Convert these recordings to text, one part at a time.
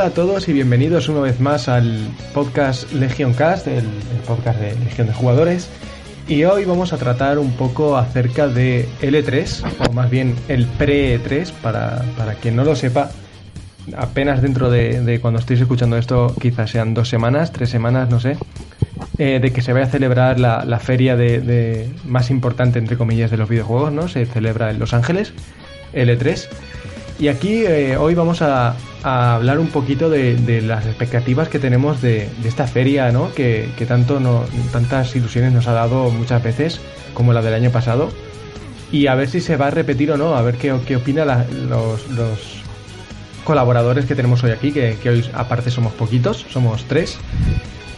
Hola a todos y bienvenidos una vez más al podcast Legion Cast, el, podcast de Legión de Jugadores. Y hoy vamos a tratar un poco acerca de L3, o más bien el pre-E3, para, para quien no lo sepa. Apenas dentro de, cuando estéis escuchando esto, quizás sean dos semanas, tres semanas, no sé, eh, de que se vaya a celebrar la, la feria de, de más importante, entre comillas, de los videojuegos, ¿no? Se celebra en Los Ángeles, L3. Y aquí eh, hoy vamos a, hablar un poquito de, las expectativas que tenemos de, esta feria, ¿no? Que, tanto no, tantas ilusiones nos ha dado muchas veces, como la del año pasado. Y a ver si se va a repetir o no, a ver qué, qué opina la- los, colaboradores que tenemos hoy aquí, que, hoy aparte somos poquitos, somos tres.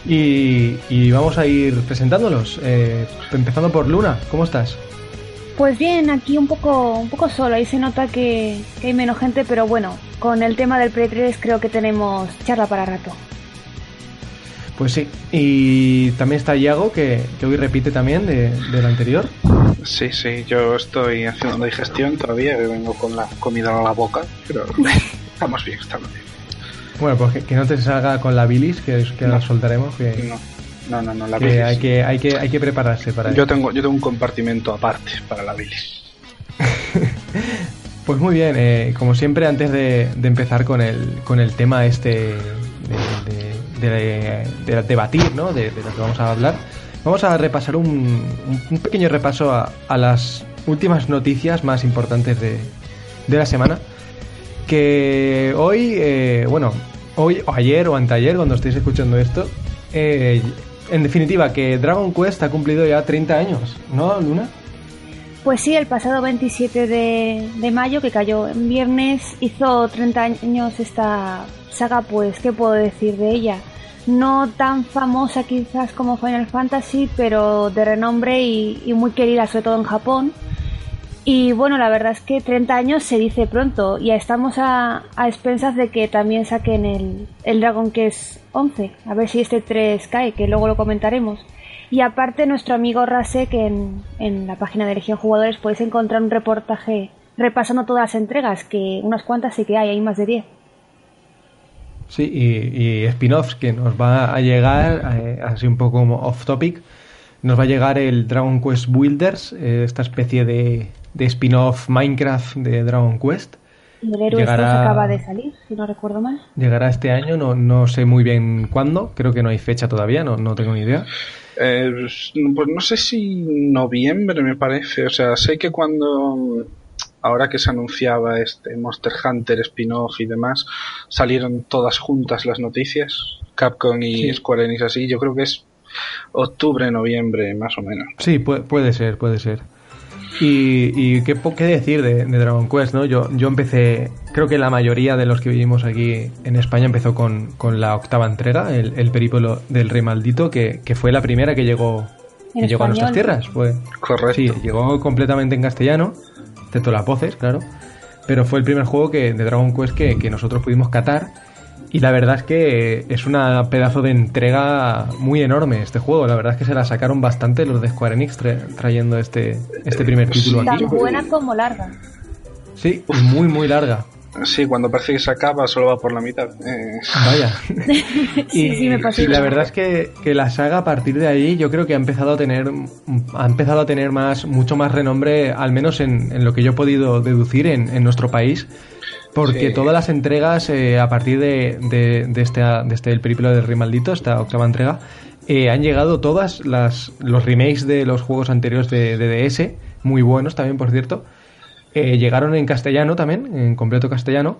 Y, y vamos a ir presentándolos. Eh, empezando por Luna, ¿cómo estás? Pues bien, aquí un poco, un poco solo, ahí se nota que, que hay menos gente, pero bueno, con el tema del pre-3 creo que tenemos charla para rato. Pues sí. Y también está Iago, que, que hoy repite también de, del anterior. Sí, sí, yo estoy haciendo digestión todavía, que vengo con la comida a la boca, pero estamos bien, estamos bien. Bueno, pues que, que no te salga con la bilis, que, es- que No. la soltaremos, que, No, no, no, no la bilis. hay que, hay, que, hay que prepararse para Yo ello. tengo, yo tengo un compartimento aparte para la bilis. Pues muy bien, eh, como siempre, antes de, de empezar con el, con el tema este de, de- de- de debatir, ¿no? De, lo que vamos a hablar, vamos a repasar un, un- pequeño repaso a, a las últimas noticias más importantes de, de la semana. Que hoy, eh, bueno, hoy o ayer o anteayer, cuando estéis escuchando esto, eh, en definitiva, que Dragon Quest ha cumplido ya 30 años, ¿no, Luna? Pues sí, el pasado 27 de, mayo, que cayó en viernes, hizo 30 años esta saga, pues, ¿qué puedo decir de ella? No tan famosa quizás como Final Fantasy, pero de renombre y, y muy querida, sobre todo en Japón. Y bueno, la verdad es que 30 años se dice pronto, ya estamos a, a expensas de que también saquen el, el Dragon Quest 11, a ver si este 3 cae, que luego lo comentaremos. Y aparte, nuestro amigo Rasek en, en la página de Legión Jugadores podéis encontrar un reportaje repasando todas las entregas, que unas cuantas sí que hay, hay más de 10. Sí, y, y spin-offs que nos va a llegar, eh, así un poco off topic, nos va a llegar el Dragon Quest Builders, eh, esta especie de, de spin-off Minecraft de Dragon Quest. Y el héroe Llegará- estos acaba de salir, si no recuerdo mal. Llegará este año, no, no sé muy bien cuándo, creo que no hay fecha todavía, no, no tengo ni idea. Eh, pues no sé si noviembre me parece, o sea, sé que cuando ahora que se anunciaba este Monster Hunter spin-off y demás, salieron todas juntas las noticias, Capcom y Sí. Square Enix así, yo creo que es octubre, noviembre, más o menos. Sí, puede, puede ser, puede ser. Y, y qué, qué decir de, de Dragon Quest, ¿no? Yo, yo empecé, creo que la mayoría de los que vivimos aquí en España empezó con, con la octava entrega, el, el periplo del rey maldito, que, que fue la primera que llegó, que llegó a nuestras tierras. Fue, Correcto. sí, llegó completamente en castellano, excepto las voces, claro. Pero fue el primer juego que, de Dragon Quest que, que nosotros pudimos catar. Y la verdad es que es una pedazo de entrega muy enorme este juego. La verdad es que se la sacaron bastante los de Square Enix tra- trayendo este, este primer título Tan aquí. buena como larga. Sí, y muy, muy larga. Sí, cuando parece que se acaba solo va por la mitad. Eh, Vaya. Sí, sí, me pasó y la verdad es que, que la saga a partir de ahí yo creo que ha empezado a tener ha empezado a tener más mucho más renombre al menos en, en lo que yo he podido deducir en, en nuestro país porque Sí. todas las entregas eh, a partir de, de, de este de este el periplo del rey maldito esta octava entrega eh, han llegado todas las los remakes de los juegos anteriores de, de DS muy buenos también por cierto eh, llegaron en castellano también en completo castellano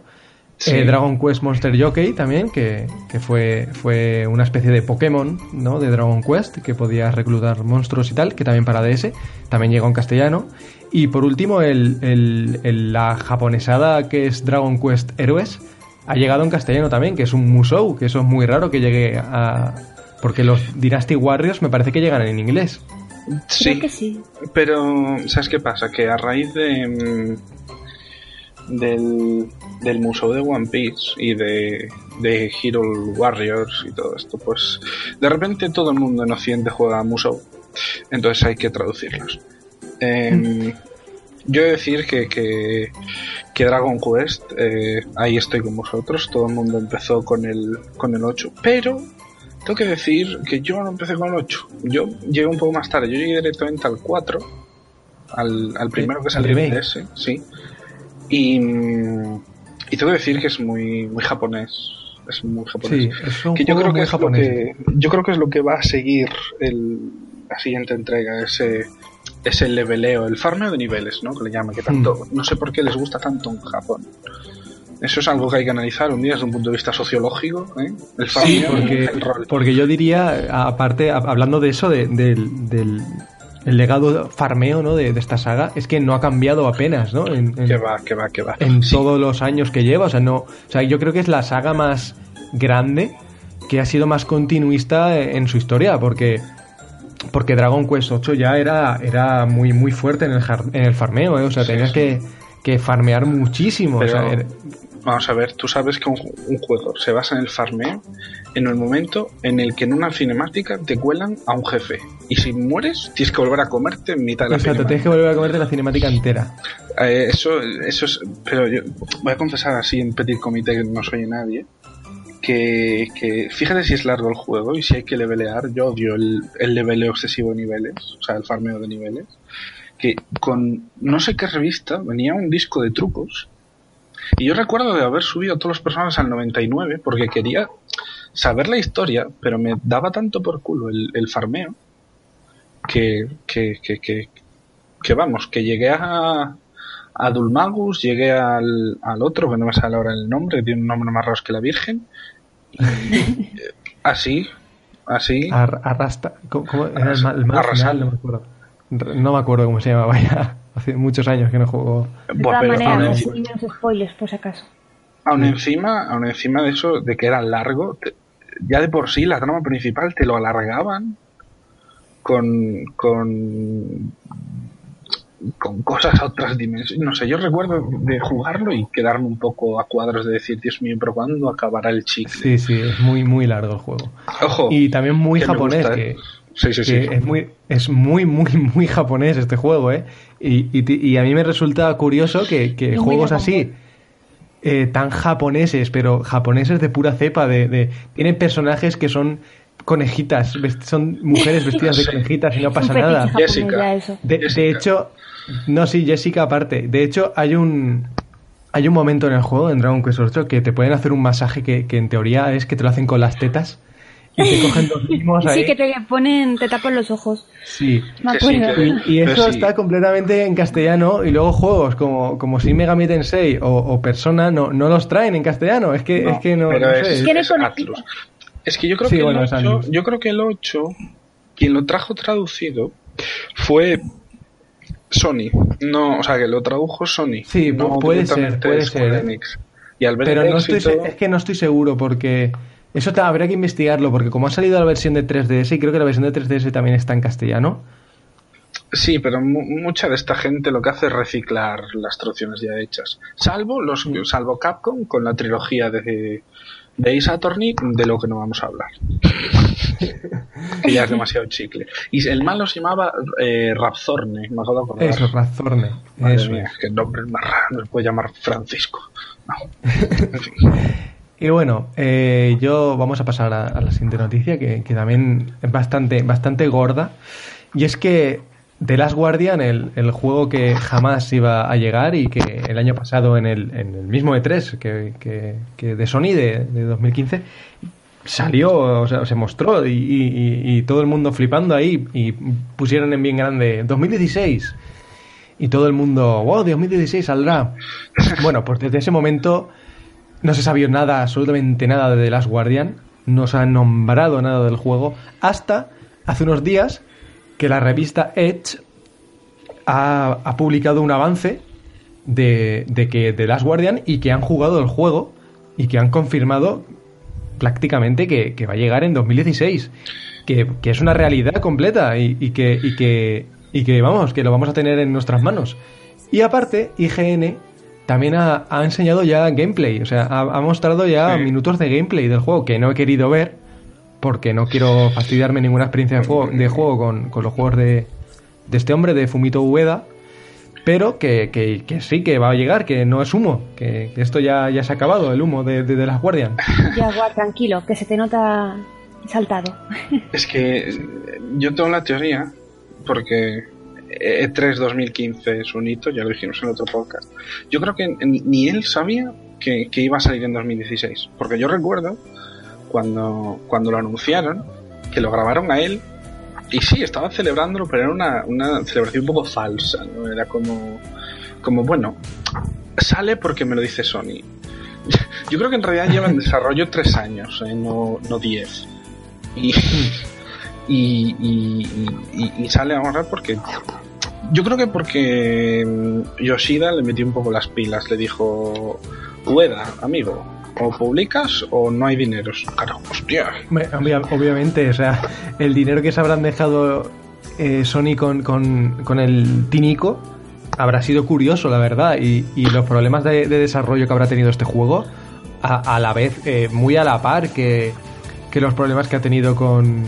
Sí. eh, Dragon Quest Monster Jockey también, que, que fue, fue una especie de Pokémon ¿no? de Dragon Quest, que podías reclutar monstruos y tal, que también para DS, también llegó en castellano. Y por último, el, el- el- la japonesada que es Dragon Quest Héroes, ha llegado en castellano también, que es un Musou, que eso es muy raro que llegue a... Porque los Dynasty Warriors me parece que llegan en inglés. sí, Creo que sí. pero ¿sabes qué pasa? Que a raíz de mm, del, del museo de One Piece y de, de Hero Warriors y todo esto, pues de repente todo el mundo en Occidente juega a Musou, entonces hay que traducirlos. Em, yo he de decir que, que, que Dragon Quest, eh, ahí estoy con vosotros, todo el mundo empezó con el, con el 8, pero tengo que decir que yo no empecé con el 8, yo llegué un poco más tarde, yo llegué directamente al 4, al, al primero que salió de ese, sí, y, y tengo que decir que es muy, muy japonés, es muy japonés. que yo creo que es japonés. Lo que, yo creo que es lo que va a seguir el, la siguiente entrega, ese ese leveleo, el farmeo de niveles, ¿no? Que le llaman, que tanto, hmm. no sé por qué les gusta tanto en Japón. Eso es algo que hay que analizar un día desde un punto de vista sociológico, ¿eh? El farmeo, sí, porque, el rol. porque yo diría, aparte, hablando de eso, del, del el legado farmeo ¿no? de, esta saga es que no ha cambiado apenas, ¿no? En, que va, que va, que va. En todos los años que lleva, o sea, no, o sea, yo creo que es la saga más grande que ha sido más continuista en su historia, porque porque Dragon Quest 8 ya era, era muy muy fuerte en el, en el farmeo, ¿eh? o sea, tenías Que, que, farmear muchísimo. Vamos a ver, tú sabes que un, un, juego se basa en el farmeo en el momento en el que en una cinemática te cuelan a un jefe. Y si mueres, tienes que volver a comerte en mitad de la Exacto, tienes que volver a comerte la cinemática entera. Eh, eso, eso es. Pero yo voy a confesar así en petit comité que no soy nadie. Que, que, fíjate si es largo el juego y si hay que levelear. Yo odio el, el leveleo excesivo de niveles, o sea, el farmeo de niveles. Que con no sé qué revista venía un disco de trucos y yo recuerdo de haber subido a todos los personajes al 99 porque quería saber la historia, pero me daba tanto por culo el, farmeo que, que, que, que, vamos, que llegué a, a Dulmagus, llegué al, al otro, que no me sale ahora el nombre, tiene un nombre más raro que la Virgen. así, así. arrasta, ¿cómo, era el, mal, No me acuerdo. No me acuerdo cómo se llamaba ya. Hace muchos años que no juego. De todas maneras, no spoilers, por si acaso. Aún encima, aún encima de eso, de que era largo, ya de por sí la trama principal te lo alargaban con, con, con cosas a otras dimensiones. No sé, yo recuerdo de jugarlo y quedarme un poco a cuadros de decir, Dios mío, pero ¿cuándo acabará el chicle? Sí, sí, es muy, muy largo el juego. Ojo. Y también muy japonés, que, ¿eh? sí, sí, sí. es muy, es muy, muy, muy japonés este juego, ¿eh? Y, y, a mí me resulta curioso que, que juegos así eh, tan japoneses, pero japoneses de pura cepa, de, de, tienen personajes que son conejitas, son mujeres vestidas de conejitas y no pasa nada. Jessica. De, hecho, no, sí, Jessica aparte. De hecho, hay un hay un momento en el juego, en Dragon Quest 8, que te pueden hacer un masaje que, que en teoría es que te lo hacen con las tetas y te cogen dos mismos ahí. Sí, que te ponen, te tapan los ojos. Sí. Y, eso está completamente en castellano y luego juegos como, como Shin Megami Tensei o, o Persona no, no los traen en castellano. Es que no, es que no, es, es, que yo creo que el 8, yo creo que el 8 quien lo trajo traducido fue Sony. No, o sea, que lo tradujo Sony. Sí, puede ser, puede ser. Y al ver Pero no estoy, es que no estoy seguro porque eso te, habría que investigarlo, porque como ha salido la versión de 3DS, y creo que la versión de 3DS también está en castellano. Sí, pero mucha de esta gente lo que hace es reciclar las traducciones ya hechas. Salvo los salvo Capcom con la trilogía de, de Ace Attorney, de lo que no vamos a hablar. que ya es demasiado chicle. Y el malo se llamaba eh, Rapzorne, me acuerdo acordar. Eso, Rapzorne. Madre mía, que nombre más raro, no se puede llamar Francisco. No. En fin. Y bueno, eh, yo vamos a pasar a, la siguiente noticia, que, también es bastante, bastante gorda. Y es que The Last Guardian, el, el, juego que jamás iba a llegar y que el año pasado en el, en el mismo E3 que, que, de Sony de, de, 2015 salió, o sea, se mostró y, y, todo el mundo flipando ahí y pusieron en bien grande 2016 y todo el mundo, wow, 2016 saldrá. Bueno, pues desde ese momento no se sabía nada, absolutamente nada de The Last Guardian, no se ha nombrado nada del juego, hasta hace unos días que la revista Edge ha, publicado un avance de, de, que The Last Guardian y que han jugado el juego y que han confirmado prácticamente que, va a llegar en 2016. Que, que es una realidad completa y, y, que, y, que, y que, vamos, que lo vamos a tener en nuestras manos. Y aparte, IGN también ha, enseñado ya gameplay, o sea, ha, mostrado ya minutos de gameplay del juego que no he querido ver porque no quiero fastidiarme ninguna experiencia de juego, de juego con, los juegos de, de, este hombre, de Fumito Ueda. Pero que, que, que, sí, que va a llegar, que no es humo, que, esto ya, ya se ha acabado, el humo de, de, las Guardian. Ya, guard, tranquilo, que se te nota saltado. Es que yo tengo la teoría, porque E3 2015 es un hito, ya lo dijimos en otro podcast. Yo creo que ni él sabía que, que, iba a salir en 2016, porque yo recuerdo cuando, cuando lo anunciaron, que lo grabaron a él y sí, estaban celebrándolo, pero era una, una celebración un poco falsa, ¿no? Era como, como, bueno, sale porque me lo dice Sony. Yo creo que en realidad lleva en desarrollo tres años, ¿eh? no, no diez. Y, y, sale ahora porque... Yo creo que porque Yoshida le metió un poco las pilas, le dijo, Ueda, amigo, o publicas o no hay dinero. Claro, hostia. Obviamente, o sea, el dinero que se habrán dejado eh, Sony con, con, el Tinico habrá sido curioso, la verdad, y, los problemas de, desarrollo que habrá tenido este juego, a, la vez, eh, muy a la par que, los problemas que ha tenido con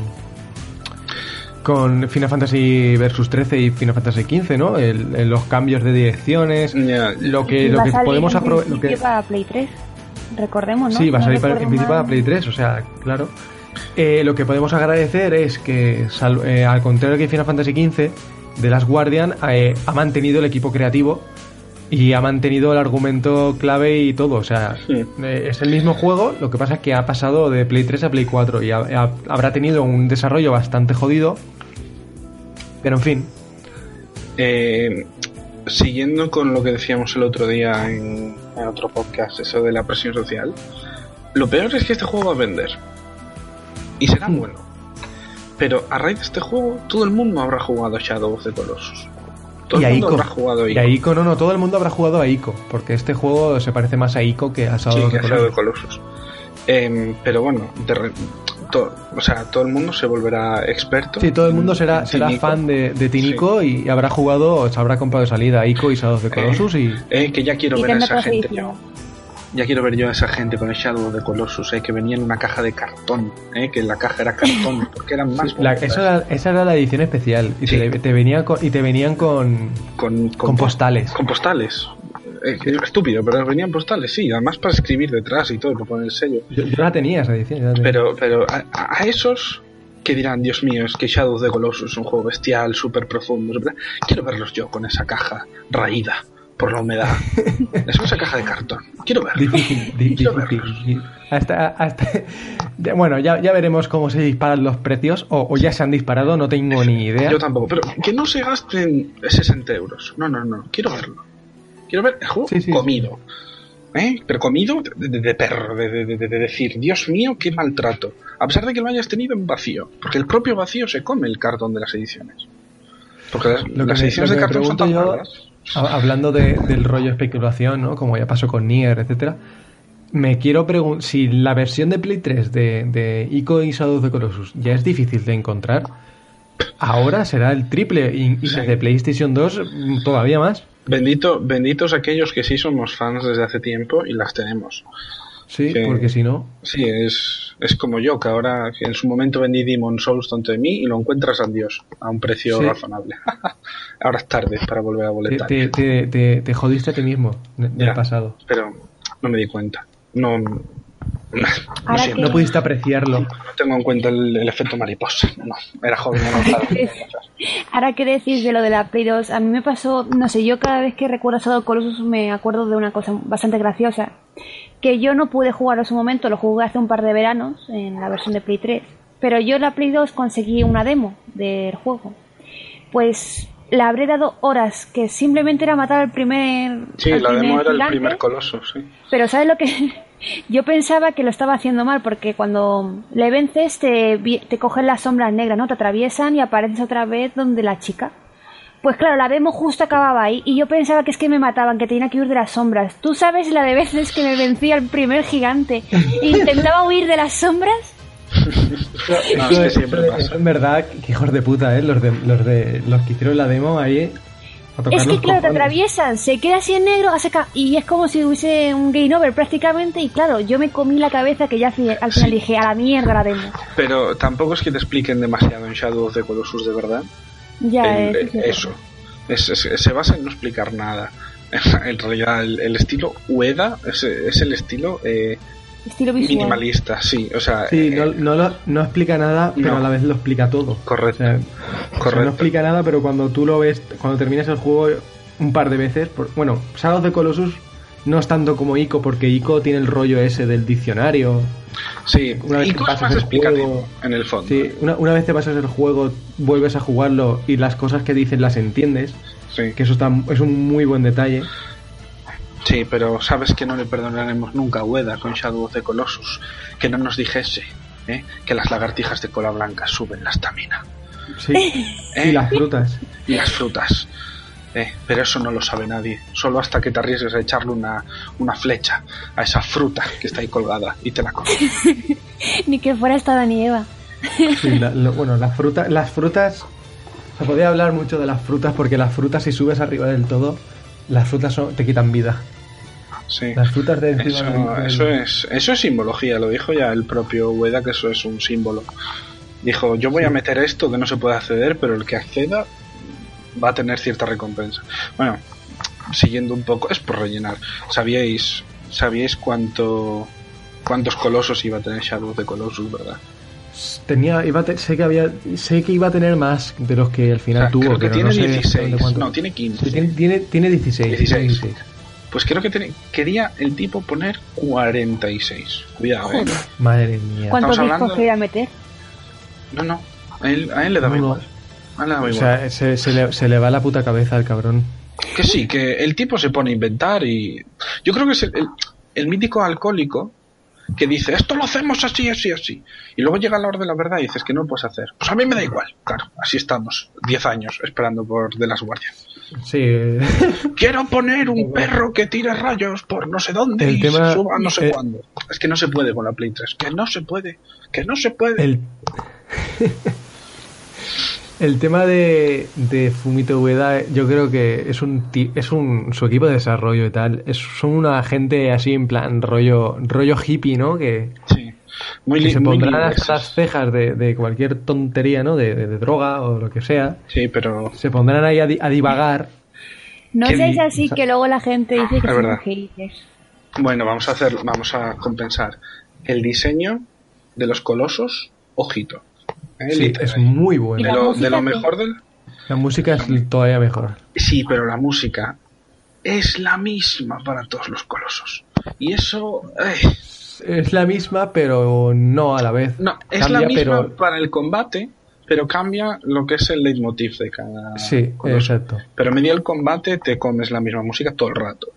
con Final Fantasy Versus 13 y Final Fantasy 15, ¿no? los cambios de direcciones, lo que, lo que podemos aprovechar. Play 3 recordemos, ¿no? Sí, va a salir para, en principio para Play 3, o sea, claro. Eh, lo que podemos agradecer es que, eh, al contrario que Final Fantasy XV, The Last Guardian eh, ha mantenido el equipo creativo y ha mantenido el argumento clave y todo. O sea, es el mismo juego, lo que pasa es que ha pasado de Play 3 a Play 4 y habrá tenido un desarrollo bastante jodido. Pero en fin. siguiendo con lo que decíamos el otro día en, en otro podcast, eso de la presión social. Lo peor es que este juego va a vender. Y será hmm. bueno. Pero a raíz de este juego, todo el mundo habrá jugado Shadow of the Colossus. Todo el mundo habrá jugado a Ico. Y a Ico, no, no, todo el mundo habrá jugado a Ico. Porque este juego se parece más a Ico que a Shadow, of, the Colossus. Colossus. Em, pero bueno, de, o sea, todo el mundo se volverá experto. Sí, todo el mundo será, será fan de, de Tinico y habrá jugado, se habrá comprado de salida Ico y Shadow of the Colossus y... Eh, que ya quiero ver a esa gente yo. Ya quiero ver yo a esa gente con el Shadow the Colossus, eh, que venía en una caja de cartón, eh, que la caja era cartón, porque eran más... esa, era, la edición especial y te, venía y te venían con, con, con postales. Con postales. Eh, estúpido, pero venían postales, sí, además para escribir detrás y todo, con el sello. Yo, la tenía esa edición. Pero, pero a, esos que dirán, Dios mío, es que Shadow of the Colossus es un juego bestial, súper profundo, quiero verlos yo con esa caja raída por la humedad. es esa caja de cartón. Quiero verlos. Difícil, Hasta, hasta, bueno, ya, ya veremos cómo se disparan los precios, o, o, ya se han disparado, no tengo ni idea. Yo tampoco, pero que no se gasten 60 euros. No, no, no, quiero verlo. Quiero ver el juego comido. ¿Eh? Pero comido de, perro, de, decir, Dios mío, qué maltrato. A pesar de que lo hayas tenido en vacío. Porque el propio vacío se come el cartón de las ediciones. Porque las, ediciones de cartón son tan yo, Hablando del rollo especulación, ¿no? Como ya pasó con Nier, etcétera. Me quiero preguntar si la versión de Play 3 de, de Ico y Shadow of the Colossus ya es difícil de encontrar. Ahora será el triple y, y de PlayStation 2 todavía más. Bendito, benditos aquellos que sí somos fans desde hace tiempo y las tenemos. Sí, porque si no. Sí, es, es como yo, que ahora en su momento vendí Demon Souls tonto de mí y lo encuentras a Dios a un precio razonable. ahora es tarde para volver a boletar. Te, te, te, jodiste a ti mismo del pasado. Pero no me di cuenta. No, no, pudiste apreciarlo. No tengo en cuenta el, efecto mariposa. No, era joven. No Ahora que decís de lo de la Play 2, a mí me pasó, no sé, yo cada vez que recuerdo Shadow Colossus me acuerdo de una cosa bastante graciosa. Que yo no pude jugar en su momento, lo jugué hace un par de veranos en la versión de Play 3. Pero yo en la Play 2 conseguí una demo del juego. Pues la habré dado horas, que simplemente era matar al primer. Sí, la demo era el primer coloso, sí. Pero ¿sabes lo que.? Yo pensaba que lo estaba haciendo mal porque cuando le vences te, te cogen las sombras negras, ¿no? Te atraviesan y apareces otra vez donde la chica. Pues claro, la demo justo acababa ahí y yo pensaba que es que me mataban, que tenía que huir de las sombras. ¿Tú sabes la de veces que me vencía el primer gigante intentaba huir de las sombras? No, es que siempre pasa. En verdad, que hijos de puta, ¿eh? Los, de, los, de, los que hicieron la demo ahí es que claro, te atraviesan, se queda así en negro y es como si hubiese un game over prácticamente y claro, yo me comí la cabeza que ya al final dije, a la mierda la demo. Pero tampoco es que te expliquen demasiado en Shadow of the Colossus de verdad. Ya, es, eso. Es- es- se basa en no explicar nada. En realidad, el, el estilo Ueda es, es el estilo eh, Estilo visual. minimalista, sí. O sea, Sí, eh, no, no, lo- no explica nada, pero a la vez lo explica todo. O correcto. sea, o sea, Correcto. no explica nada, pero cuando tú lo ves, cuando terminas el juego un par de veces, por- bueno, Shadow of the Colossus no es tanto como Ico, porque Ico tiene el rollo ese del diccionario. sí, una vez y que pasas más explicativo juego- en el fondo. Sí, una, una vez te pasas el juego, vuelves a jugarlo y las cosas que dicen las entiendes, Sí. que eso está, es un muy buen detalle. Sí, pero sabes que no le perdonaremos nunca a Ueda con Shadow of the Colossus. Que no nos dijese ¿eh? que las lagartijas de cola blanca suben la estamina. Sí. ¿eh? Y las frutas. y las frutas. Eh, pero eso no lo sabe nadie. Solo hasta que te arriesgues a echarle una, una flecha a esa fruta que está ahí colgada y te la comes. Ni que fuera esta ni Eva. Sí, la- lo- bueno, las frutas, las frutas, se podría hablar mucho de las frutas porque las frutas si subes arriba del todo, las frutas son- te quitan vida. Sí. Las frutas de encima Eso, del- del- eso es, eso es simbología, lo dijo ya el propio Ueda que eso es un símbolo. Dijo, yo voy a meter esto que no se puede acceder, pero el que acceda va a tener cierta recompensa. Bueno, siguiendo un poco, es por rellenar. ¿Sabíais, sabíais cuánto cuántos colosos iba a tener Shadow the Colossus, verdad? tenía, iba te- sé que había, sé que iba a tener más de los que al O final sea, tuvo, creo que pero tiene no sé 16, exactamente cuánto. no, tiene 15. Sí, tiene, tiene, tiene 16, 16. 16. Pues creo que quería el tipo poner 46. Cuidado, eh. Madre mía. ¿Cuántos discos quería meter? No, no. A él, a él le daba No, no. igual. A él le daba O igual. sea, se, se le, se le va la puta cabeza al cabrón. Que sí, que el tipo se pone a inventar y. Yo creo que es el, el- el mítico alcohólico que dice, esto lo hacemos así, así, así. Y luego llega la hora de la verdad y dices que no lo puedes hacer. Pues a mí me da igual. Claro, así estamos, 10 años esperando por de las guardias. Sí, Quiero poner un perro que tire rayos por no sé dónde El y tema- se suba no sé cuándo. Es que no se puede con la Play 3. Que no se puede. Que no se puede. el... El tema de, de Fumito Ueda, yo creo que es un es un su equipo de desarrollo y tal, es, son una gente así en plan rollo rollo hippie, ¿no? Que, Sí. Muy, que se muy pondrán hasta las cejas de, de cualquier tontería, ¿no? De, de- de droga o lo que sea. Sí, pero Se pondrán ahí a, di- a divagar. No seáis así que luego la gente dice que Es son haters. bueno, vamos a hacer, vamos a compensar el diseño de los colosos, ojito. ¿eh? Sí, Literal. es muy bueno. ¿Y la lo, de música lo mejor del La música es todavía mejor. Sí, pero la música es la misma para todos los colosos. Y eso, eh, Es la misma, pero no a la vez. no, es Cambia, la misma pero- para el combate, pero cambia lo que es el leitmotiv de cada Sí, exacto. Pero en medio del combate te comes la misma música todo el rato.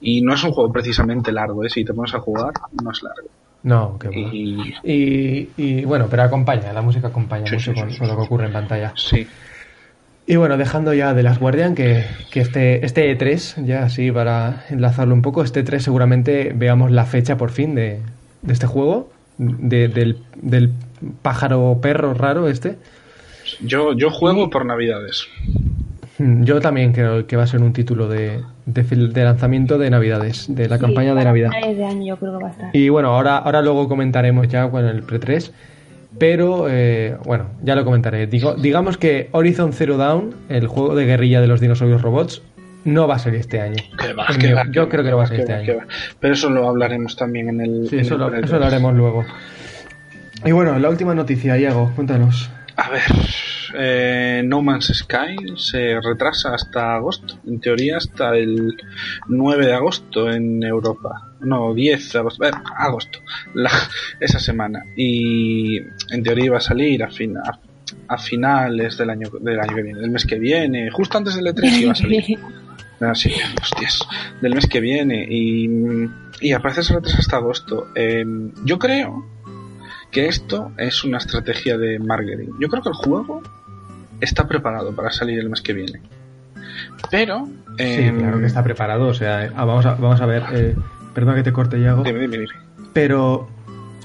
Y no es un juego precisamente largo, ¿eh? si te pones a jugar, no es largo. No, qué bueno. Y Y, y, bueno, pero acompaña, la música acompaña Sí, mucho sí, con, sí, con lo que ocurre en pantalla. sí, Y bueno, dejando ya de las Guardian, que, que este, este E3, ya así para enlazarlo un poco, este E3 seguramente veamos la fecha por fin de, de este juego, de- del, del pájaro perro raro este. yo, yo juego por navidades. Mm, Yo también creo que va a ser un título de, de, lanzamiento de Navidades, de la Sí, campaña de Navidad. finales de año yo creo que va a estar. Y bueno, ahora, ahora luego comentaremos ya con el Pre-3. Pero eh, bueno, ya lo comentaré. Digo, digamos que Horizon Zero Dawn, el juego de guerrilla de los dinosaurios robots, no va a salir este año. Que va, que yo que creo que no va a ser este año. Pero eso lo hablaremos también en el. Sí, en eso el lo, Pre-3. eso lo haremos luego. Y bueno, la última noticia, Iago, cuéntanos. A ver, eh, No Man's Sky se retrasa hasta agosto. En teoría, hasta el 9 de agosto en Europa. No, 10 de agosto. eh, agosto. La- esa semana. Y en teoría iba a salir a, fin- a, a finales del año, del año que viene, del mes que viene. Justo antes del E3 iba a salir. Así, hostias, del mes que viene. Y, y aparece se retrasa hasta agosto. Eh, yo creo que esto es una estrategia de marketing. Yo creo que el juego está preparado para salir el mes que viene. Pero. Sí, em, claro que está preparado. O sea, ah, vamos, a, vamos a ver. Eh, perdón que te corte, Iago. Dime, dime, dime. Pero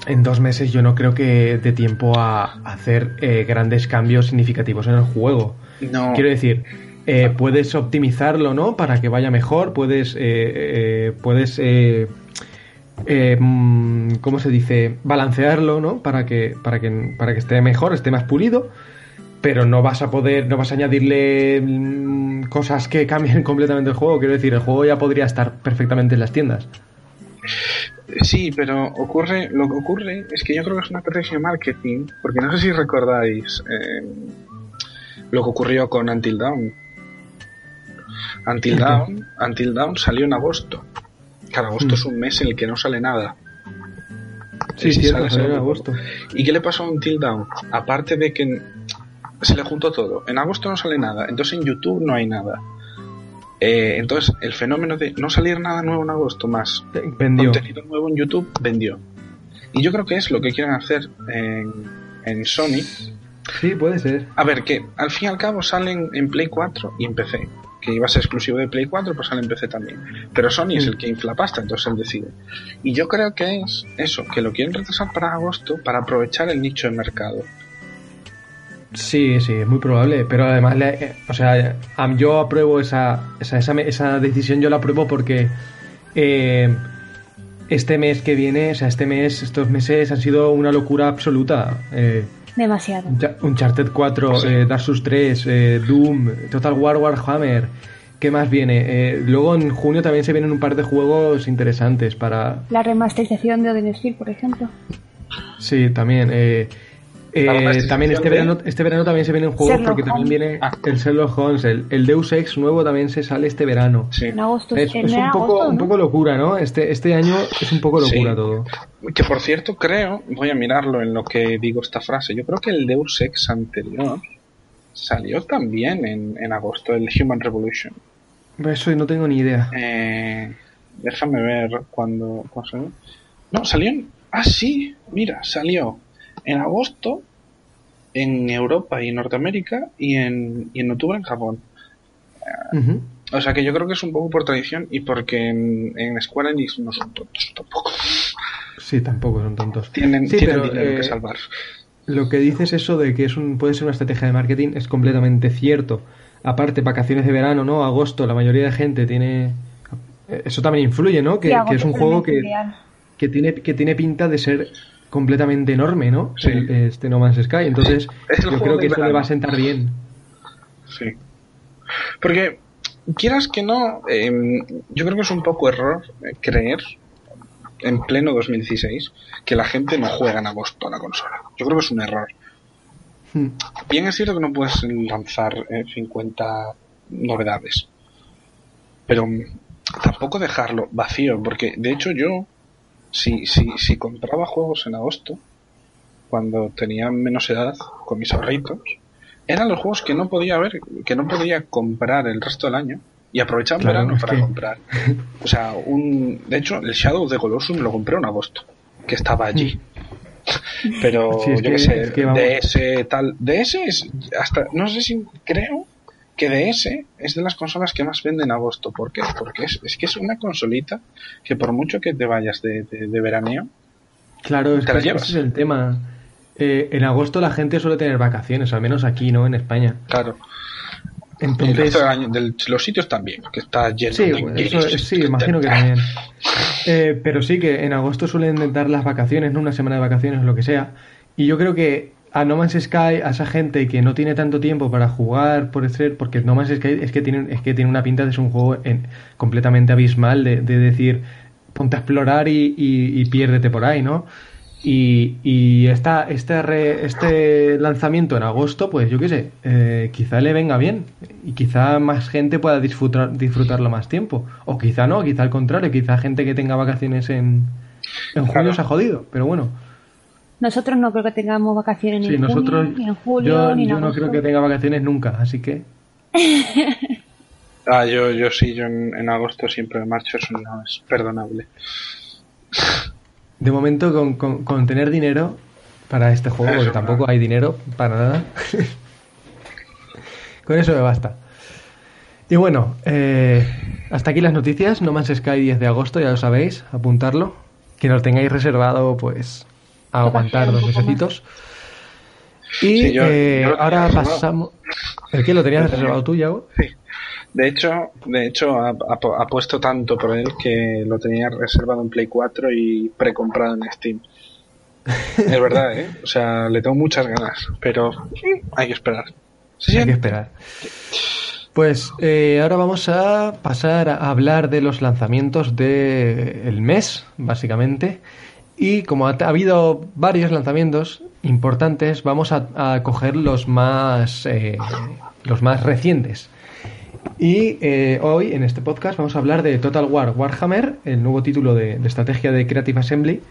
en dos meses yo no creo que dé tiempo a hacer eh, grandes cambios significativos en el juego. No, Quiero decir, eh, puedes optimizarlo, ¿no? Para que vaya mejor, puedes, eh, puedes, eh, eh, mm, ¿cómo se dice? Balancearlo, ¿no? Para que, para que, para que esté mejor, esté más pulido, pero no vas a poder, no vas a añadirle mm, cosas que cambien completamente el juego. Quiero decir, el juego ya podría estar perfectamente en las tiendas. Sí, pero ocurre, lo que ocurre es que yo creo que es una estrategia de marketing, porque no sé si recordáis eh, lo que ocurrió con Until Dawn. Until Dawn, Until Dawn salió en agosto. Claro, agosto es un mes en el que no sale nada. Sí, Sí, cierto, sale en agosto. ¿Y qué le pasó a Until Dawn? Aparte de que se le juntó todo. En agosto no sale nada, entonces en YouTube no hay nada. Eh, entonces el fenómeno de no salir nada nuevo en agosto más Vendió. contenido nuevo en YouTube vendió. Y yo creo que es lo que quieren hacer en, en Sony. Sí, puede ser. A ver, que al fin y al cabo salen en Play 4 y en PC. Que iba a ser exclusivo de Play 4, pues sale en PC también. Pero Sony es el que infla pasta, entonces él decide. Y yo creo que es eso, que lo quieren retrasar para agosto para aprovechar el nicho de mercado. Sí, sí, es muy probable, pero además, le- eh, o sea, yo apruebo esa, esa, esa, esa decisión, yo la apruebo porque eh, este mes que viene, o sea, este mes, estos meses han sido una locura absoluta. Eh, Demasiado. Uncha- Uncharted 4, Sí. eh, Dark Souls 3, eh, Doom, Total War Warhammer, ¿qué más viene? Eh, luego en junio también se vienen un par de juegos interesantes para... La remasterización de Odin por ejemplo. Sí, también. eh, eh, remasterización también este verano, este verano también se vienen juegos Sherlock porque también viene Ah. el Sherlock Holmes, el, el Deus Ex nuevo también se sale este verano. Sí. En agosto. Es, en es un, poco, agosto, un poco locura, ¿no? Este, este año es un poco locura Sí. todo. Que por cierto, creo, voy a mirarlo en lo que digo esta frase. Yo creo que el Deus Ex anterior salió también en, en agosto, el Human Revolution. Eso no tengo ni idea. Eh, déjame ver salió. No, salió en. Ah, sí, mira, salió en agosto en Europa y Norteamérica y en, y en octubre en Japón. Ujú. O sea que yo creo que es un poco por tradición y porque en, en Square Enix no son tontos tampoco. Sí, tampoco son tontos. Tienen, Sí, tienen pero, dinero eh, que salvar. Lo que dices eso de que es un, puede ser una estrategia de marketing es completamente cierto. Aparte, vacaciones de verano, ¿no? Agosto, la mayoría de gente tiene... eh, Eso también influye, ¿no? Que, Sí, que es un juego que, que tiene, que tiene pinta de ser completamente enorme, ¿no? Sí. Este No Man's Sky. Entonces, yo creo que eso le va a sentar bien. Sí. Porque, quieras que no, em, yo creo que es un poco error eh, creer en pleno 2016 que la gente no juega en agosto a la consola. Yo creo que es un error. Hmm. Bien es cierto que no puedes lanzar eh, 50 novedades, pero tampoco dejarlo vacío, porque de hecho yo, si, si, si compraba juegos en agosto, cuando tenía menos edad, con mis ahorritos, eran los juegos que no podía ver, que no podía comprar el resto del año y aprovechaba Claro, verano para que- comprar. O sea, un, de hecho, el Shadow the Colossus me lo compré en agosto, que estaba allí. Pero Sí, es yo qué sé, es que vamos- DS tal, DS es hasta no sé si creo que DS es de las consolas que más venden en agosto, ¿por qué? Porque es, es que es una consolita que por mucho que te vayas de, de, de veraneo, Claro, es Te la que llevas. ese es el tema. Eh, en agosto la gente suele tener vacaciones, al menos aquí, ¿no? En España. claro, el Entonces, resto del año- los sitios también, que está lleno Sí, de bueno, eso, sí, imagino que también. Eh, pero sí que en agosto suelen dar las vacaciones, ¿no? Una semana de vacaciones o lo que sea. Y yo creo que a No Man's Sky, a esa gente que no tiene tanto tiempo para jugar por ser, porque No Man's Sky es que tiene, es que tiene una pinta de ser un juego en- completamente abismal, de, de decir, ponte a explorar y, y- y piérdete por ahí, ¿no? Y, y esta, este, re- este lanzamiento en agosto, pues yo qué sé, eh, quizá le venga bien y quizá más gente pueda disfrutar, disfrutarlo más tiempo. O quizá no, quizá al contrario, quizá gente que tenga vacaciones en, en Claro. se ha jodido. Pero bueno, Nosotros no creo que tengamos vacaciones sí, en nosotros, junio, ni en julio, yo, ni en yo no creo que tenga vacaciones nunca, así que Ah, yo, yo sí, yo en, en agosto siempre me marcho, eso no es perdonable. de momento con, con- con tener dinero para este juego, Eso, porque tampoco hay dinero para nada, con eso me basta. Y bueno, eh, hasta aquí las noticias. No Man's Sky 10 de agosto, ya lo sabéis, apuntarlo. Que lo tengáis reservado, pues, a aguantar dos mesecitos. Y Sí, yo- eh, yo ahora pasamos. ¿El qué lo tenías reservado tú, Yago? Sí. De hecho, de hecho ha, ha- ha puesto tanto por él que lo tenía reservado en Play 4 y precomprado en Steam. Es verdad, ¿eh? O sea, le tengo muchas ganas, pero hay que esperar. Sí, Hay que esperar. Pues eh, ahora vamos a pasar a hablar de los lanzamientos del mes, básicamente. Y como ha, habido varios lanzamientos importantes, vamos a, coger los más, eh, los más recientes. Y eh, hoy en este podcast vamos a hablar de Total War Warhammer, el nuevo título de, estrategia de Creative Assembly,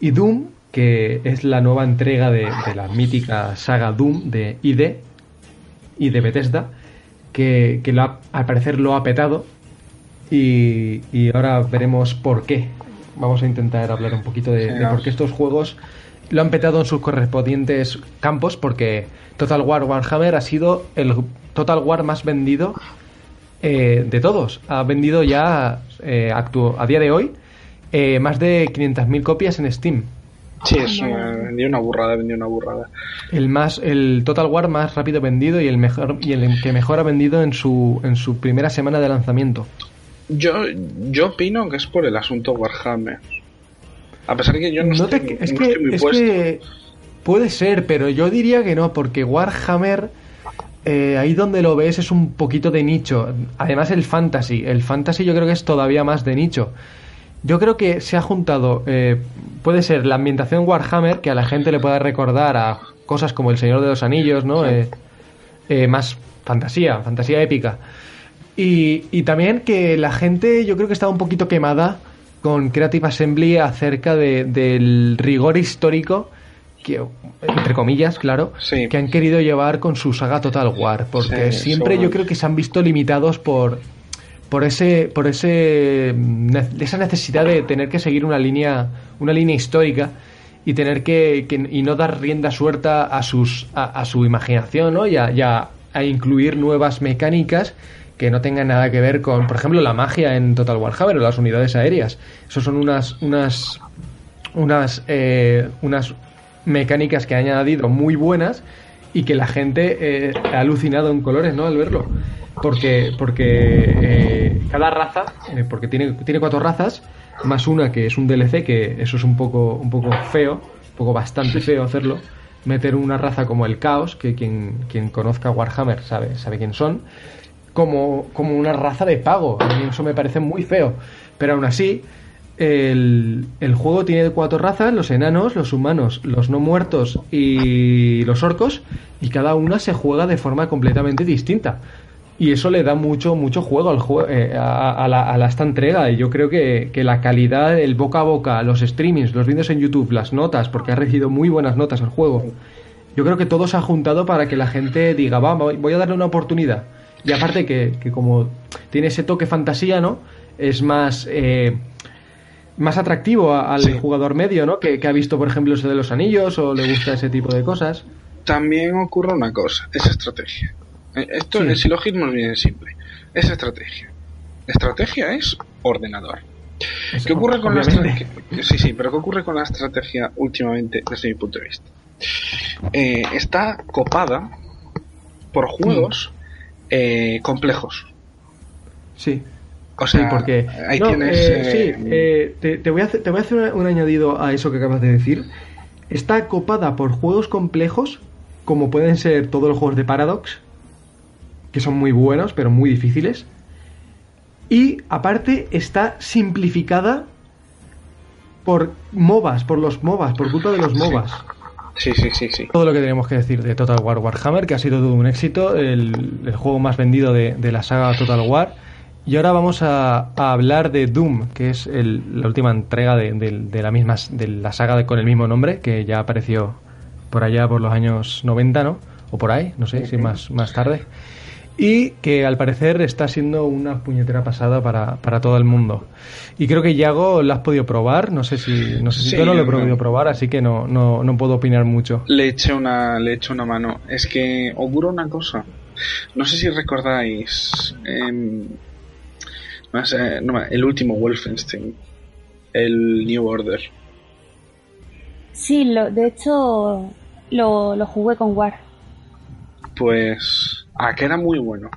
y Doom, que es la nueva entrega de, la mítica saga Doom de ID y de Bethesda que, al parecer lo ha petado y, ahora veremos por qué. Vamos a intentar hablar un poquito de, por qué estos juegos lo han petado en sus correspondientes campos, porque Total War Warhammer ha sido el Total War más vendido eh, de todos. Ha vendido ya eh, a día de hoy eh, más de 500.000 copias en Steam. Sí, es vendió una burrada, vendió una burrada. El más, el Total War más rápido vendido y el mejor y el que mejor ha vendido en su en su primera semana de lanzamiento. Yo yo opino que es por el asunto Warhammer. A pesar de que yo no, estoy, es que, muy es Que puede ser, pero yo diría que no, porque Warhammer eh, ahí donde lo ves es un poquito de nicho. Además el fantasy, el fantasy yo creo que es todavía más de nicho. Yo creo que se ha juntado, eh, puede ser la ambientación Warhammer, que a la gente le pueda recordar a cosas como El Señor de los Anillos, ¿no? Eh, eh, más fantasía, fantasía épica. Y, también que la gente yo creo que estaba un poquito quemada con Creative Assembly acerca del rigor histórico que, entre comillas, claro, que han querido llevar con su saga Total War, porque siempre yo creo que se han visto limitados por por ese por ese esa necesidad de tener que seguir una línea una línea histórica y tener que, y no dar rienda suelta a sus a, su imaginación ¿no? y, a, incluir nuevas mecánicas que no tengan nada que ver con por ejemplo la magia en Total Warhammer o las unidades aéreas. Eso son unas unas unas eh, unas mecánicas que han añadido muy buenas y que la gente eh, ha alucinado en colores no al verlo. Porque, porque eh, cada raza, porque tiene, tiene cuatro razas, más una que es un DLC, que eso es un poco, un poco feo, un poco bastante feo hacerlo, meter una raza como el Caos, que quien, quien conozca Warhammer sabe, sabe quién son, como, como una raza de pago. A mí eso me parece muy feo. Pero aún así, el, el, juego tiene cuatro razas, los enanos, los humanos, los no muertos y los orcos, y cada una se juega de forma completamente distinta. Y eso le da mucho, mucho juego al juego, eh, a, la, a, esta entrega. Y yo creo que, la calidad, el boca a boca, los streamings, los vídeos en YouTube, las notas, porque ha recibido muy buenas notas el juego. Yo creo que todo se ha juntado para que la gente diga, va, voy a darle una oportunidad. Y aparte que, como tiene ese toque fantasía, ¿no? Es más, eh, más atractivo al jugador medio, ¿no? Que, que ha visto, por ejemplo, ese de los anillos o le gusta ese tipo de cosas. También ocurre una cosa, esa estrategia eh, esto, el silogismo es bien simple. Es estrategia. Estrategia es ordenador. ¿Qué ocurre con la estrategia? Sí, sí, pero ¿qué ocurre con la estrategia últimamente desde mi punto de vista? Eh, está copada por juegos eh, complejos. Sí. O sea, porque ahí tienes. sí, te, voy a hacer, te voy a hacer un añadido a eso que acabas de decir. Está copada por juegos complejos, como pueden ser todos los juegos de Paradox, que son muy buenos, pero muy difíciles. Y aparte está simplificada por MOBAs, por los MOBAs, por culpa de los MOBAs. Sí, sí, sí, sí. Todo lo que tenemos que decir de Total War Warhammer, que ha sido todo un éxito, el, juego más vendido de, la saga Total War. Y ahora vamos a, hablar de Doom, que es la última entrega de, la misma de la saga con el mismo nombre, que ya apareció por allá por los años 90, ¿no? O por ahí, no sé, si más, más tarde y que al parecer está siendo una puñetera pasada para, para todo el mundo. Y creo que Yago lo has podido probar, no sé si, no sé si yo no lo he podido probar, así que no, no, no puedo opinar mucho. Le eché una, le eché una mano. Es que ocurre una cosa. No sé si recordáis em, el último Wolfenstein, el New Order. Sí, lo, de hecho lo, lo jugué con War. Pues Ah, que era muy bueno.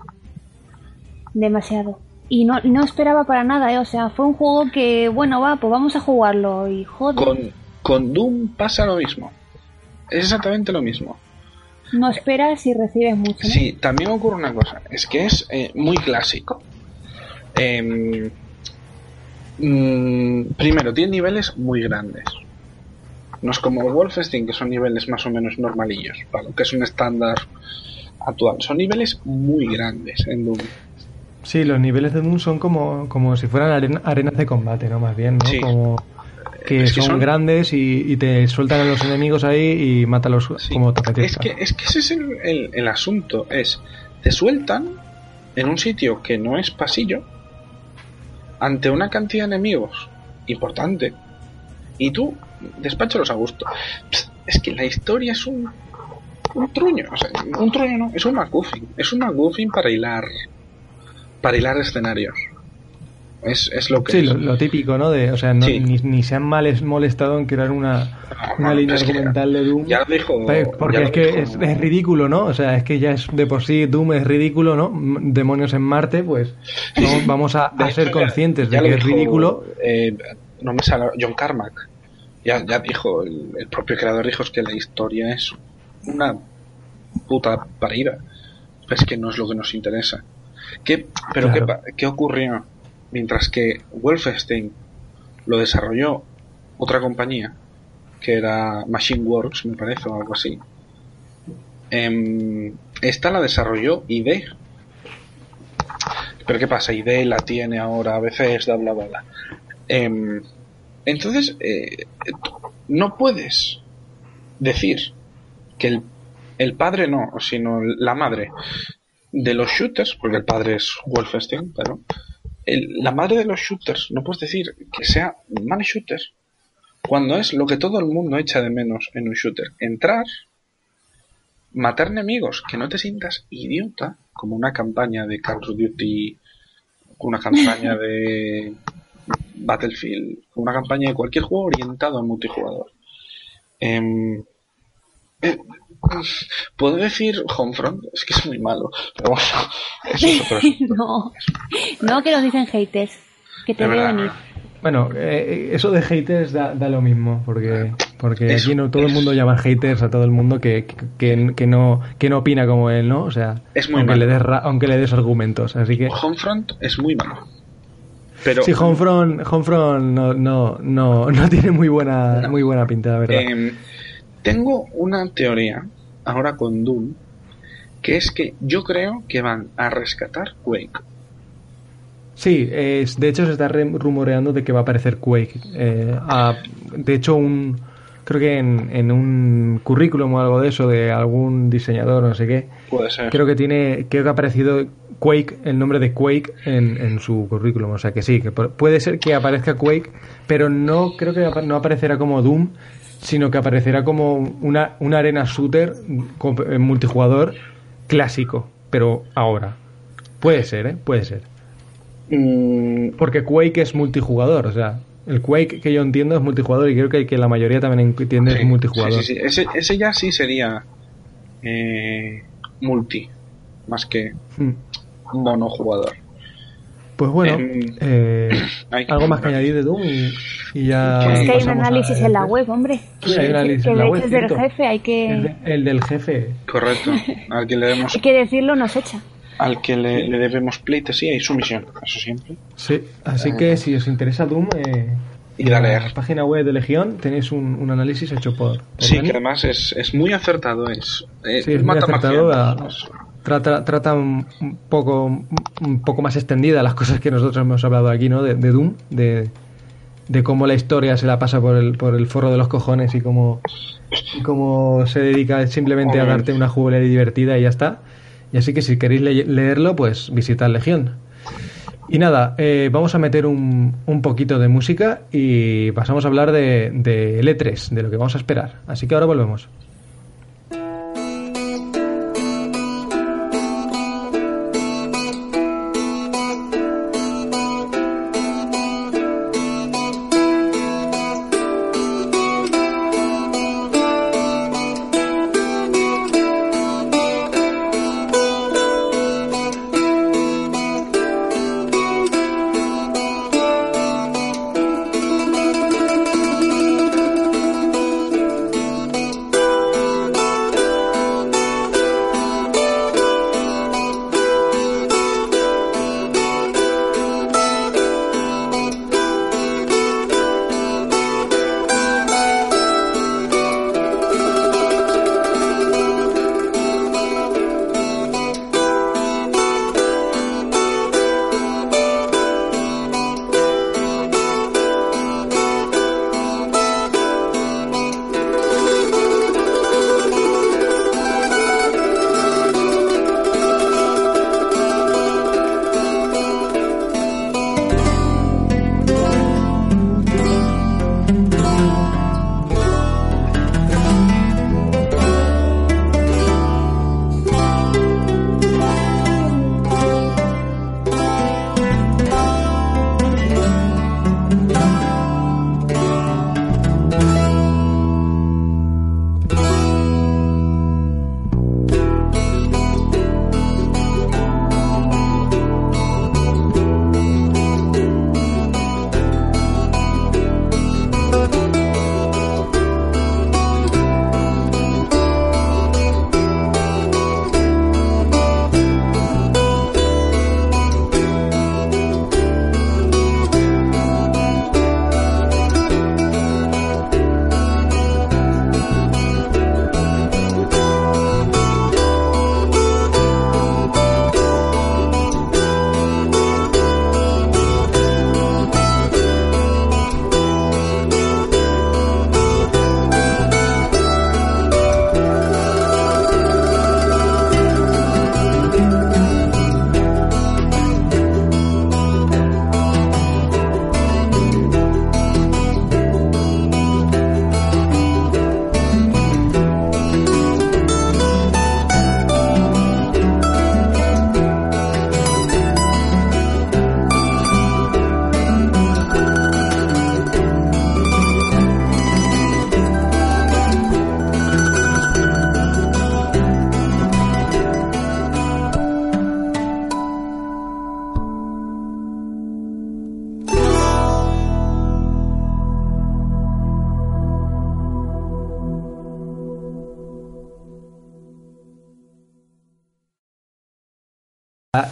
Demasiado. Y no, no esperaba para nada, ¿eh? O sea, fue un juego que, bueno, va, pues vamos a jugarlo y joder. Con, con Doom pasa lo mismo. Es exactamente lo mismo. No esperas y recibes mucho. ¿no? Sí, también ocurre una cosa, es que es eh, muy clásico. Em, mm, primero, tiene niveles muy grandes. No es como Wolfenstein, que son niveles más o menos normalillos, para lo que es un estándar actual. Son niveles muy grandes en Doom. Sí, los niveles de Doom son como, como si fueran arena- arenas de combate, ¿no? Más bien, ¿no? Sí. Como que Es que son, son- grandes y, y te sueltan a los enemigos ahí y mátalos Sí, como te es apetezca. que, es que ese es el, el- el asunto. Es, te sueltan en un sitio que no es pasillo ante una cantidad de enemigos importante y tú despáchalos a gusto. Pst, Es que la historia es un, un truño. O sea, un truño no, es un MacGuffin. Es un MacGuffin para hilar, para hilar escenarios. Es, es lo que Sí, es. lo, lo típico, ¿no? De, o sea, no- Sí. ni, ni se han mal molestado en crear una, una Ah, línea es argumental de Doom. Ya lo dijo. Pe- ya Porque lo es que dijo- es, es ridículo, ¿no? O sea, es que ya es de por sí Doom es ridículo, ¿no? Demonios en Marte, pues no, vamos a, a ser hecho, ya- conscientes ya de que es dijo, ridículo. eh, no me sale John Carmack. Ya, ya dijo, el, el propio creador dijo es que la historia es una puta parida. Es que no es lo que nos interesa. ¿Qué, pero Claro. ¿qué, qué ocurrió? Mientras que Wolfenstein lo desarrolló otra compañía, que era Machine Works, me parece, o algo así. Em, esta la desarrolló ID. Pero ¿qué pasa? ID la tiene ahora, a veces bla bla bla. bla. Em, entonces, eh, no puedes decir que el, el padre no, sino la madre de los shooters, porque el padre es Wolfenstein, el- la madre de los shooters, no puedes decir que sea mal shooter, cuando es lo que todo el mundo echa de menos en un shooter. Entrar, matar enemigos, que no te sientas idiota, como una campaña de Call of Duty, una campaña de Battlefield, una campaña de cualquier juego orientado al multijugador. Em, eh, Puedo decir Homefront, es que es muy malo, pero bueno, eso es otro no, no que nos dicen haters, que te veo venir. Bueno, eh, eso de haters da, da lo mismo, porque porque aquí no todo el mundo llama haters a todo el mundo que, que, que no que no opina como él, ¿no? O sea, Es muy aunque malo. le des ra- aunque le des argumentos, así que Homefront es muy malo. Pero sí, Homefront, Homefront no, no, no, no tiene muy buena muy buena pinta, la verdad. Em, tengo una teoría ahora con Doom que es que yo creo que van a rescatar Quake. Sí, es, de hecho se está re- rumoreando de que va a aparecer Quake. Eh, de hecho, un creo que en, en un currículum o algo de eso de algún diseñador, no sé qué, Puede ser. creo que tiene creo que ha aparecido Quake, el nombre de Quake en, en su currículum. O sea que sí, que pu- puede ser que aparezca Quake, pero no creo que no aparecerá como Doom, sino que aparecerá como una, una arena shooter multijugador clásico, pero ahora. Puede ser, ¿eh? Puede ser. Mm, Porque Quake es multijugador, o sea, el Quake que yo entiendo es multijugador y creo que, que la mayoría también entiende sí, es multijugador. sí, sí, sí. Ese, ese ya sí sería eh, multi, más que Mm. monojugador. Pues bueno, Em, eh, algo más que añadir de Doom y, y ya. Es que hay un a- análisis en la web, hombre. Sí, hay un análisis que en la web, es del jefe, hay El, que, de- el del jefe. Correcto. Al que le demos, hay que decirlo, nos echa. Al que le, le debemos pleite, sí, hay sumisión, eso siempre. Sí, así que si os interesa Doom, eh, Ir a en la página web de Legión tenéis un, un análisis hecho por. por Sí, Dani. que además es, es muy acertado. Es, eh, Sí, es muy acertado. a- trata, trata un poco, un poco más extendida las cosas que nosotros hemos hablado aquí, ¿no? De, de Doom, de, de cómo la historia se la pasa por el, por el forro de los cojones y cómo, y cómo se dedica simplemente a darte una jugabilidad divertida y ya está. Y así que si queréis le- leerlo, pues visitad Legión. Y nada, eh, vamos a meter un, un poquito de música y pasamos a hablar de, de L3, de lo que vamos a esperar. Así que ahora volvemos.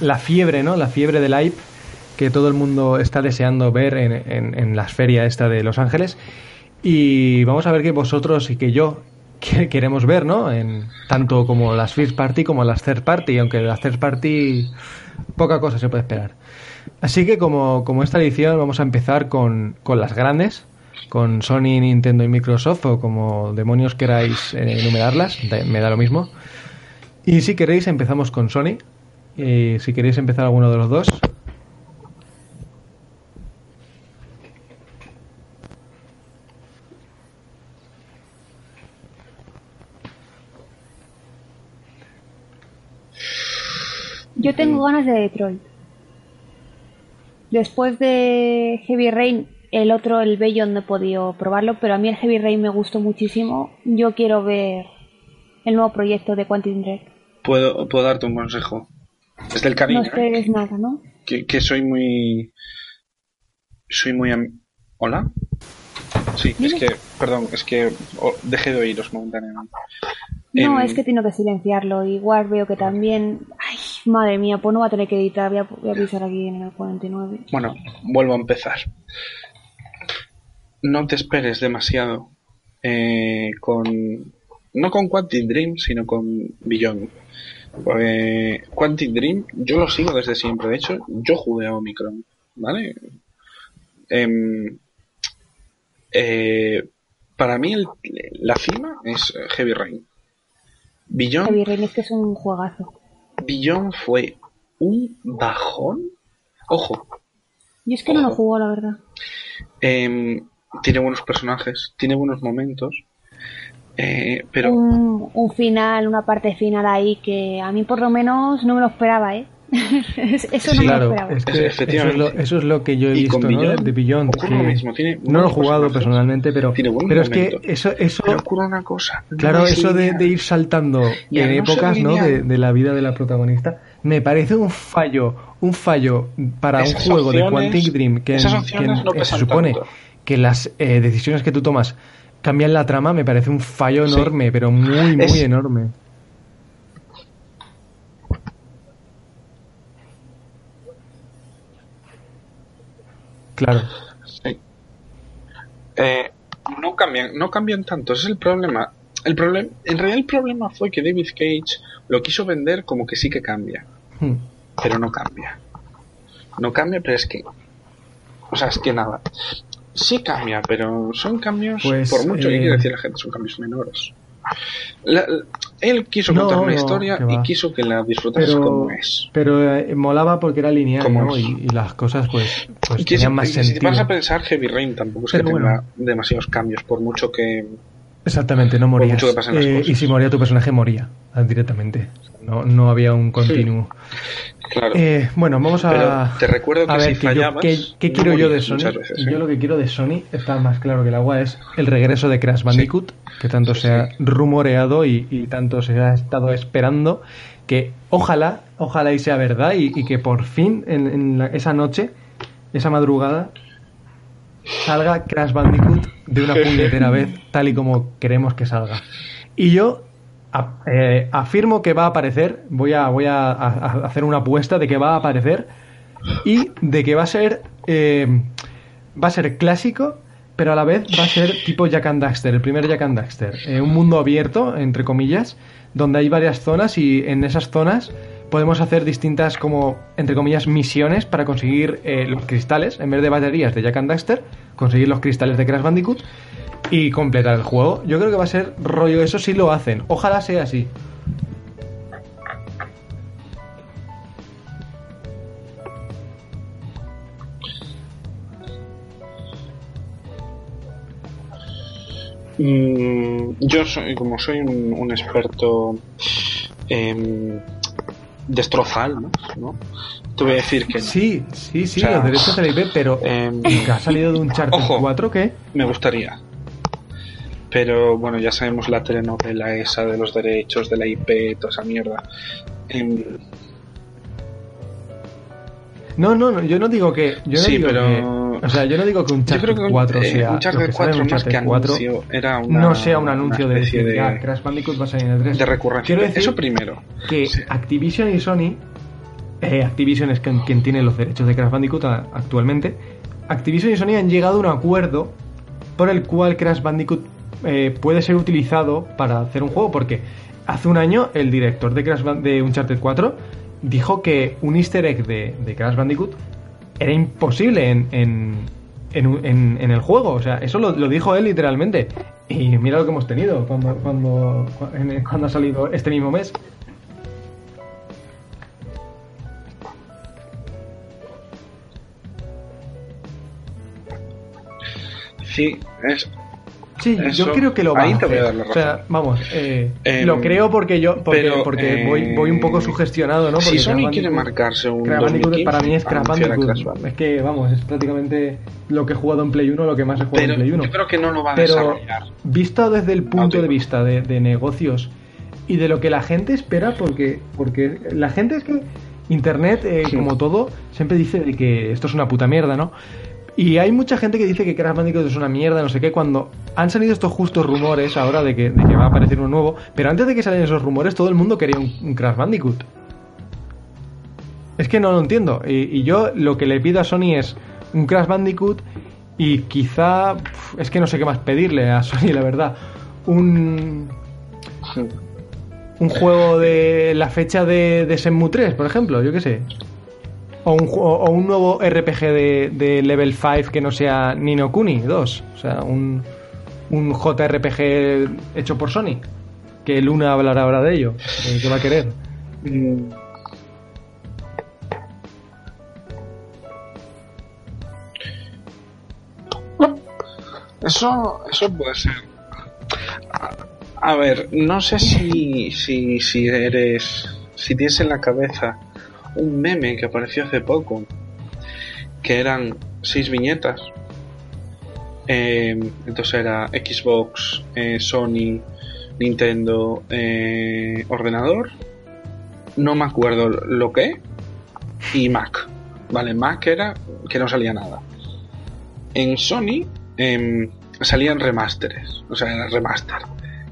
La fiebre, ¿no? La fiebre del hype que todo el mundo está deseando ver en, en, en las ferias esta de Los Ángeles. Y vamos a ver que vosotros y que yo que queremos ver, ¿no? En, tanto como las first party como las third party, aunque las third party poca cosa se puede esperar. Así que como, como esta edición vamos a empezar con, con las grandes, con Sony, Nintendo y Microsoft, o como demonios queráis eh, enumerarlas, me da lo mismo. Y si queréis empezamos con Sony, y si queréis empezar alguno de los dos. Yo tengo ganas de Detroit. Después de Heavy Rain, el otro, el Bello, no he podido probarlo, pero a mí el Heavy Rain me gustó muchísimo. Yo quiero ver el nuevo proyecto de Quantum Dread. Puedo, puedo darte un consejo. Desde el cariño. No esperes nada, ¿no? Que, que soy muy. Soy muy. am- ¿Hola? Sí, es que. Perdón, es que oh, dejé de oíros momentáneamente. No, Em, es que tengo que silenciarlo. Igual veo que también. Ay, madre mía, pues no va a tener que editar. Voy a, voy a avisar aquí en el 49. Bueno, vuelvo a empezar. No te esperes demasiado eh, con. No con Quantic Dream, sino con Beyond. Porque Quantic Dream, yo lo sigo desde siempre. De hecho, yo jugué a Omicron, ¿vale? Em, eh, para mí, el- la cima es Heavy Rain. Beyond Heavy Rain es que es un juegazo. Beyond fue un bajón. Ojo, Yo es que no lo juego, la verdad. em, tiene buenos personajes, tiene buenos momentos, eh, pero Un, un final, una parte final ahí que a mí por lo menos no me lo esperaba, ¿eh? Eso no me lo claro, esperaba. es que eso es, Efectivamente. lo, eso es lo que yo he Y visto, ¿no? De Beyond. que lo mismo, tiene no lo he jugado personalmente, pero, pero es que eso, eso pero ocurre una cosa. Claro, es eso de, ir saltando en épocas ¿no? de, la vida de la protagonista, me parece un fallo, un fallo para Esas un juego de Quantic Dream que, esas que- opciones no que se supone tanto. que las eh, decisiones que tú tomas cambian la trama, me parece un fallo Sí. enorme, pero muy, muy Es- enorme. Claro. Sí. Eh, no cambian, no cambian tanto, ese es el problema. El problema, en realidad el problema fue que David Cage lo quiso vender como que sí que cambia, Hmm. pero no cambia. No cambia, pero es que, o sea, es que nada. Sí cambia, pero son cambios, Pues, por mucho que eh, quiera decir la gente, son cambios menores. La- él quiso No, contar una no, historia y quiso que la disfrutases Pero, como es. pero eh, molaba porque era lineal. Y, y las cosas pues, pues tenían si, más y si te sentido. vas a pensar, Heavy Rain tampoco es que tenga demasiados cambios, por mucho que Exactamente, no morías. mucho que pasen las Eh, cosas. y si moría tu personaje, moría directamente. No, no había un continuo. Claro. Eh, bueno, vamos a. Pero te recuerdo que a ver, si que yo- fallabas, ¿qué, qué no quiero yo de Sony? Yo ¿eh? lo que quiero de Sony está más claro que el agua es el regreso de Crash Bandicoot, que tanto se ha rumoreado y, y tanto se ha estado esperando. Que ojalá, ojalá y sea verdad y, y que por fin en, en la- esa noche, esa madrugada, salga Crash Bandicoot de una puñetera vez, tal y como queremos que salga. Y yo eh, afirmo que va a aparecer, voy a, voy a hacer una apuesta de que va a aparecer y de que va a ser eh, va a ser clásico, pero a la vez va a ser tipo Jack and Daxter, el primer Jack and Daxter, Eh, un mundo abierto entre comillas, donde hay varias zonas y en esas zonas podemos hacer distintas como entre comillas misiones para conseguir eh, los cristales. En vez de baterías de Jack and Daxter, conseguir los cristales de Crash Bandicoot y completar el juego. Yo creo que va a ser rollo eso si lo hacen. Ojalá sea así. Mm, yo soy, como soy un, un experto en destrozal, ¿no? ¿no? Te voy a decir que. Sí, sí, sí, O sea, los derechos de la IP, pero que ha salido de un Charter Ojo. 4 que me gustaría. Pero bueno, ya sabemos la telenovela esa de los derechos de la IP, toda esa mierda. Em, No, no, no, yo no digo que. Yo no Sí, digo pero- que. O sea, yo no digo que un Charter un, 4 eh, sea. un Charter que sale en 4 un más que Charter 4 anuncio era una, no sea un anuncio de decir, de, "Ah, Crash Bandicoot va a salir en el 3. de recurrencia. Quiero decir Eso primero. que sí. Activision y Sony eh, Activision es quien, quien tiene los derechos de Crash Bandicoot actualmente. Activision y Sony han llegado a un acuerdo por el cual Crash Bandicoot eh, puede ser utilizado para hacer un juego, porque hace un año el director de, Crash Ban- de Uncharted 4 dijo que un easter egg de, de Crash Bandicoot era imposible en, en, en en- el juego. O sea, eso lo, lo dijo él literalmente. Y mira lo que hemos tenido cuando, cuando, cuando ha salido este mismo mes. Sí, es. Sí, Eso- yo creo que lo va ahí a te voy a hacer. dar la O sea, vamos, eh, Em, lo creo porque yo porque, pero, porque eh, voy, voy un poco sugestionado, ¿no? si Porque Sony Crash quiere marcarse un Crash Bandicoot 2015, para mí es Crash Bandicoot. Es que, vamos, es prácticamente lo que he jugado en Play 1, lo que más he jugado Pero en Play 1. yo creo que no lo va a Pero desarrollar. visto desde el punto de vista de, de negocios y de lo que la gente espera, porque, porque la gente es que Internet, eh, Sí. como todo, siempre dice de que esto es una puta mierda, ¿no? Y hay mucha gente que dice que Crash Bandicoot es una mierda, no sé qué, cuando han salido estos justos rumores ahora de que, de que va a aparecer uno nuevo, pero antes de que salieran esos rumores todo el mundo quería un, un Crash Bandicoot. Es que no lo entiendo. Y, y yo lo que le pido a Sony es un Crash Bandicoot y quizá... Es que no sé qué más pedirle a Sony, la verdad. Un, un juego de la fecha de, de Shenmue 3, por ejemplo, yo qué sé. O un, o un nuevo RPG de, de Level 5 que no sea Nino Kuni 2. O sea, un, un JRPG hecho por Sony. Que Luna hablará ahora de ello. que va a querer. Mm. Eso, eso puede ser. A, a ver, no sé si, si, si eres. Si tienes en la cabeza un meme que apareció hace poco, que eran seis viñetas. Eh, entonces era Xbox, eh, Sony, Nintendo, eh, ordenador. No me acuerdo lo que. Y Mac. Vale, Mac era que no salía nada. En Sony em, salían remasteres, o sea, era remaster.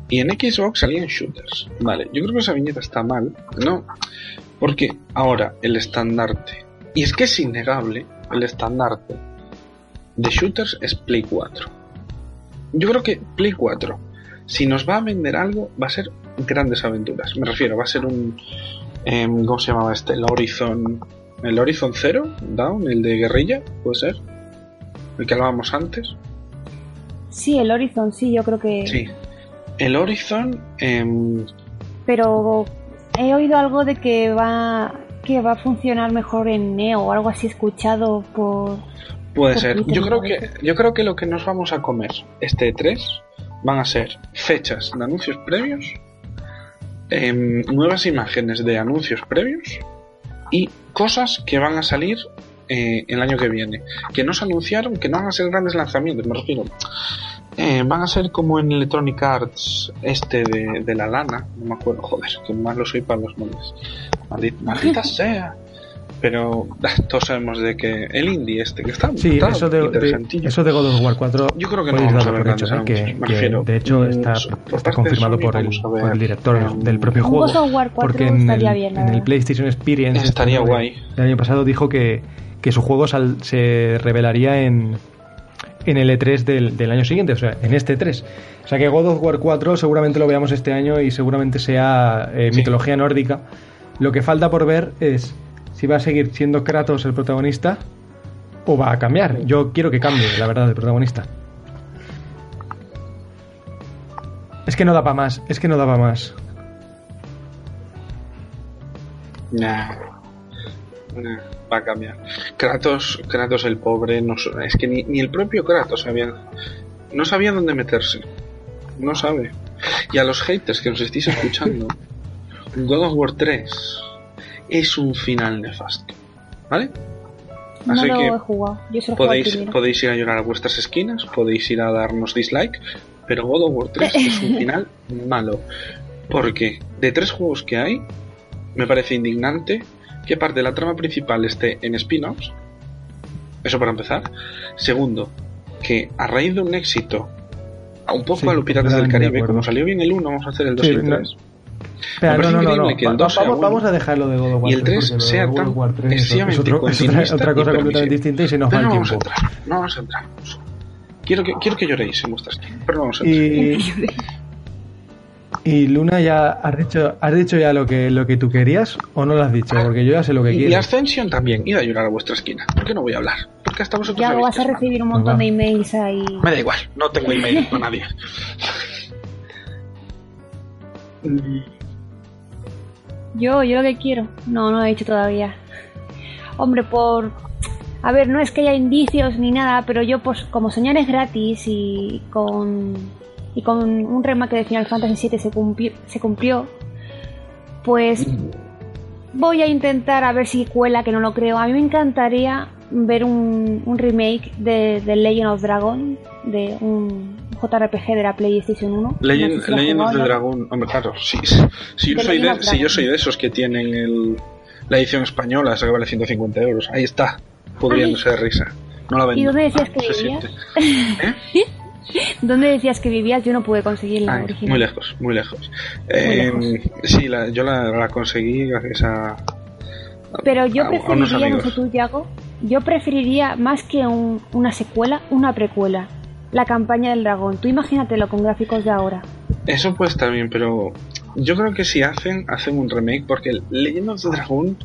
Y en Xbox salían shooters. Vale, yo creo que esa viñeta está mal, ¿no? Porque ahora el estandarte, y es que es innegable, el estandarte de shooters es Play 4. Yo creo que Play 4, si nos va a vender algo, va a ser grandes aventuras. Me refiero, va a ser un. em, ¿Cómo se llamaba este? El Horizon. El Horizon Zero Down, el de guerrilla, puede ser. El que hablábamos antes. Sí, el Horizon, sí, yo creo que... Sí. El Horizon. em, Pero he oído algo de que va que va a funcionar mejor en Neo o algo así escuchado por... Puede Por ser. Twitter, Yo creo que yo creo que lo que nos vamos a comer este 3 van a ser fechas de anuncios previos, em, nuevas imágenes de anuncios previos y cosas que van a salir eh, el año que viene, que no se anunciaron, que no van a ser grandes lanzamientos, me refiero. Eh, van a ser como en Electronic Arts este de, de la lana, no me acuerdo, joder, que malo soy para los nombres. Maldita, maldita sea. Pero todos sabemos de que el indie este que está, Sí, está eso de, de- interesantillo. eso de God of War 4 Yo creo que no vamos a ver hecho, grandes que, de hecho Mm, está, por está confirmado por el, por el director em, del propio Un juego. God of War 4 porque en estaría el, bien, en el. PlayStation Experience este Estaría de- guay. del año pasado dijo que, que su juego sal- se revelaría en, en el E3 del, del año siguiente, o sea, en este 3. O sea que God of War 4 seguramente lo veamos este año y seguramente sea eh, Sí. mitología nórdica. Lo que falta por ver es si va a seguir siendo Kratos el protagonista o va a cambiar. Yo quiero que cambie, la verdad, el protagonista. Es que no da para más, es que no da para más. Nah. Nah, va a cambiar. Kratos, Kratos el pobre, no, es que ni, ni el propio Kratos sabía, no sabía dónde meterse. No sabe. Y a los haters que nos estéis escuchando, God of War 3 es un final nefasto. ¿Vale? No Así lo que he jugado. Yo podéis, podéis ir a llorar a vuestras esquinas, podéis ir a darnos dislike, pero God of War 3 es un final malo. Porque de tres juegos que hay, me parece indignante que parte de la trama principal esté en spin-offs. Eso para empezar. Segundo, que a raíz de un éxito, a un poco Sí, a los Piratas del de Caribe, acuerdo. como salió bien el 1, vamos a hacer el 2 Sí, y el no- 3. Pero Me no, parece no, no, increíble no. que el Va- 2 sea vamos, vamos a dejarlo de God of War Y el 3, 3 porque lo de sea tan of War 3 es, excesivamente otro- es otro- continuista otra y cosa completamente distinta y se nos va el no vamos a tiempo. entrar, no vamos a entrar. Quiero que, quiero que lloréis en vuestras pero no vamos a entrar. Y, y Luna, ¿ya has dicho, has dicho ya lo que, lo que tú querías o no lo has dicho? Porque yo ya sé lo que Y, quiero. Ascension también, id a llorar a vuestra esquina. ¿Por qué no voy a hablar? Porque hasta vosotros Ya vas a recibir un montón de emails ahí. Me da igual, no tengo email con nadie. Yo, yo lo que quiero. No, no lo he dicho todavía. Hombre, por... A ver, no es que haya indicios ni nada, pero yo pues como soñar es gratis y con... Y con un remake de Final Fantasy VII se cumplió, se cumplió pues voy a intentar a ver si cuela, que no lo creo. A mí me encantaría ver un, un remake de, de Legend of Dragon, de un JRPG de la PlayStation 1. Legend, No sé si lo has Legend of the. Dragon, hombre, claro, sí. Si yo, soy de, si yo soy de esos que tienen el, la edición española, esa que vale 150 euros, ahí está, pudriéndose de risa. No la vendo. ¿Y dónde decías que vivías? siente. ¿Eh? ¿Dónde decías que vivías? Yo no pude conseguir la original. muy lejos, muy lejos. Eh, Sí, la- yo la, la conseguí gracias a. Pero yo a- a unos preferiría, no sé tú, Yago, yo preferiría más que un- una secuela, una precuela. La campaña del dragón. Tú imagínatelo con gráficos de ahora. Eso puede estar bien, pero yo creo que si hacen, hacen un remake, porque Legend of the Dragon,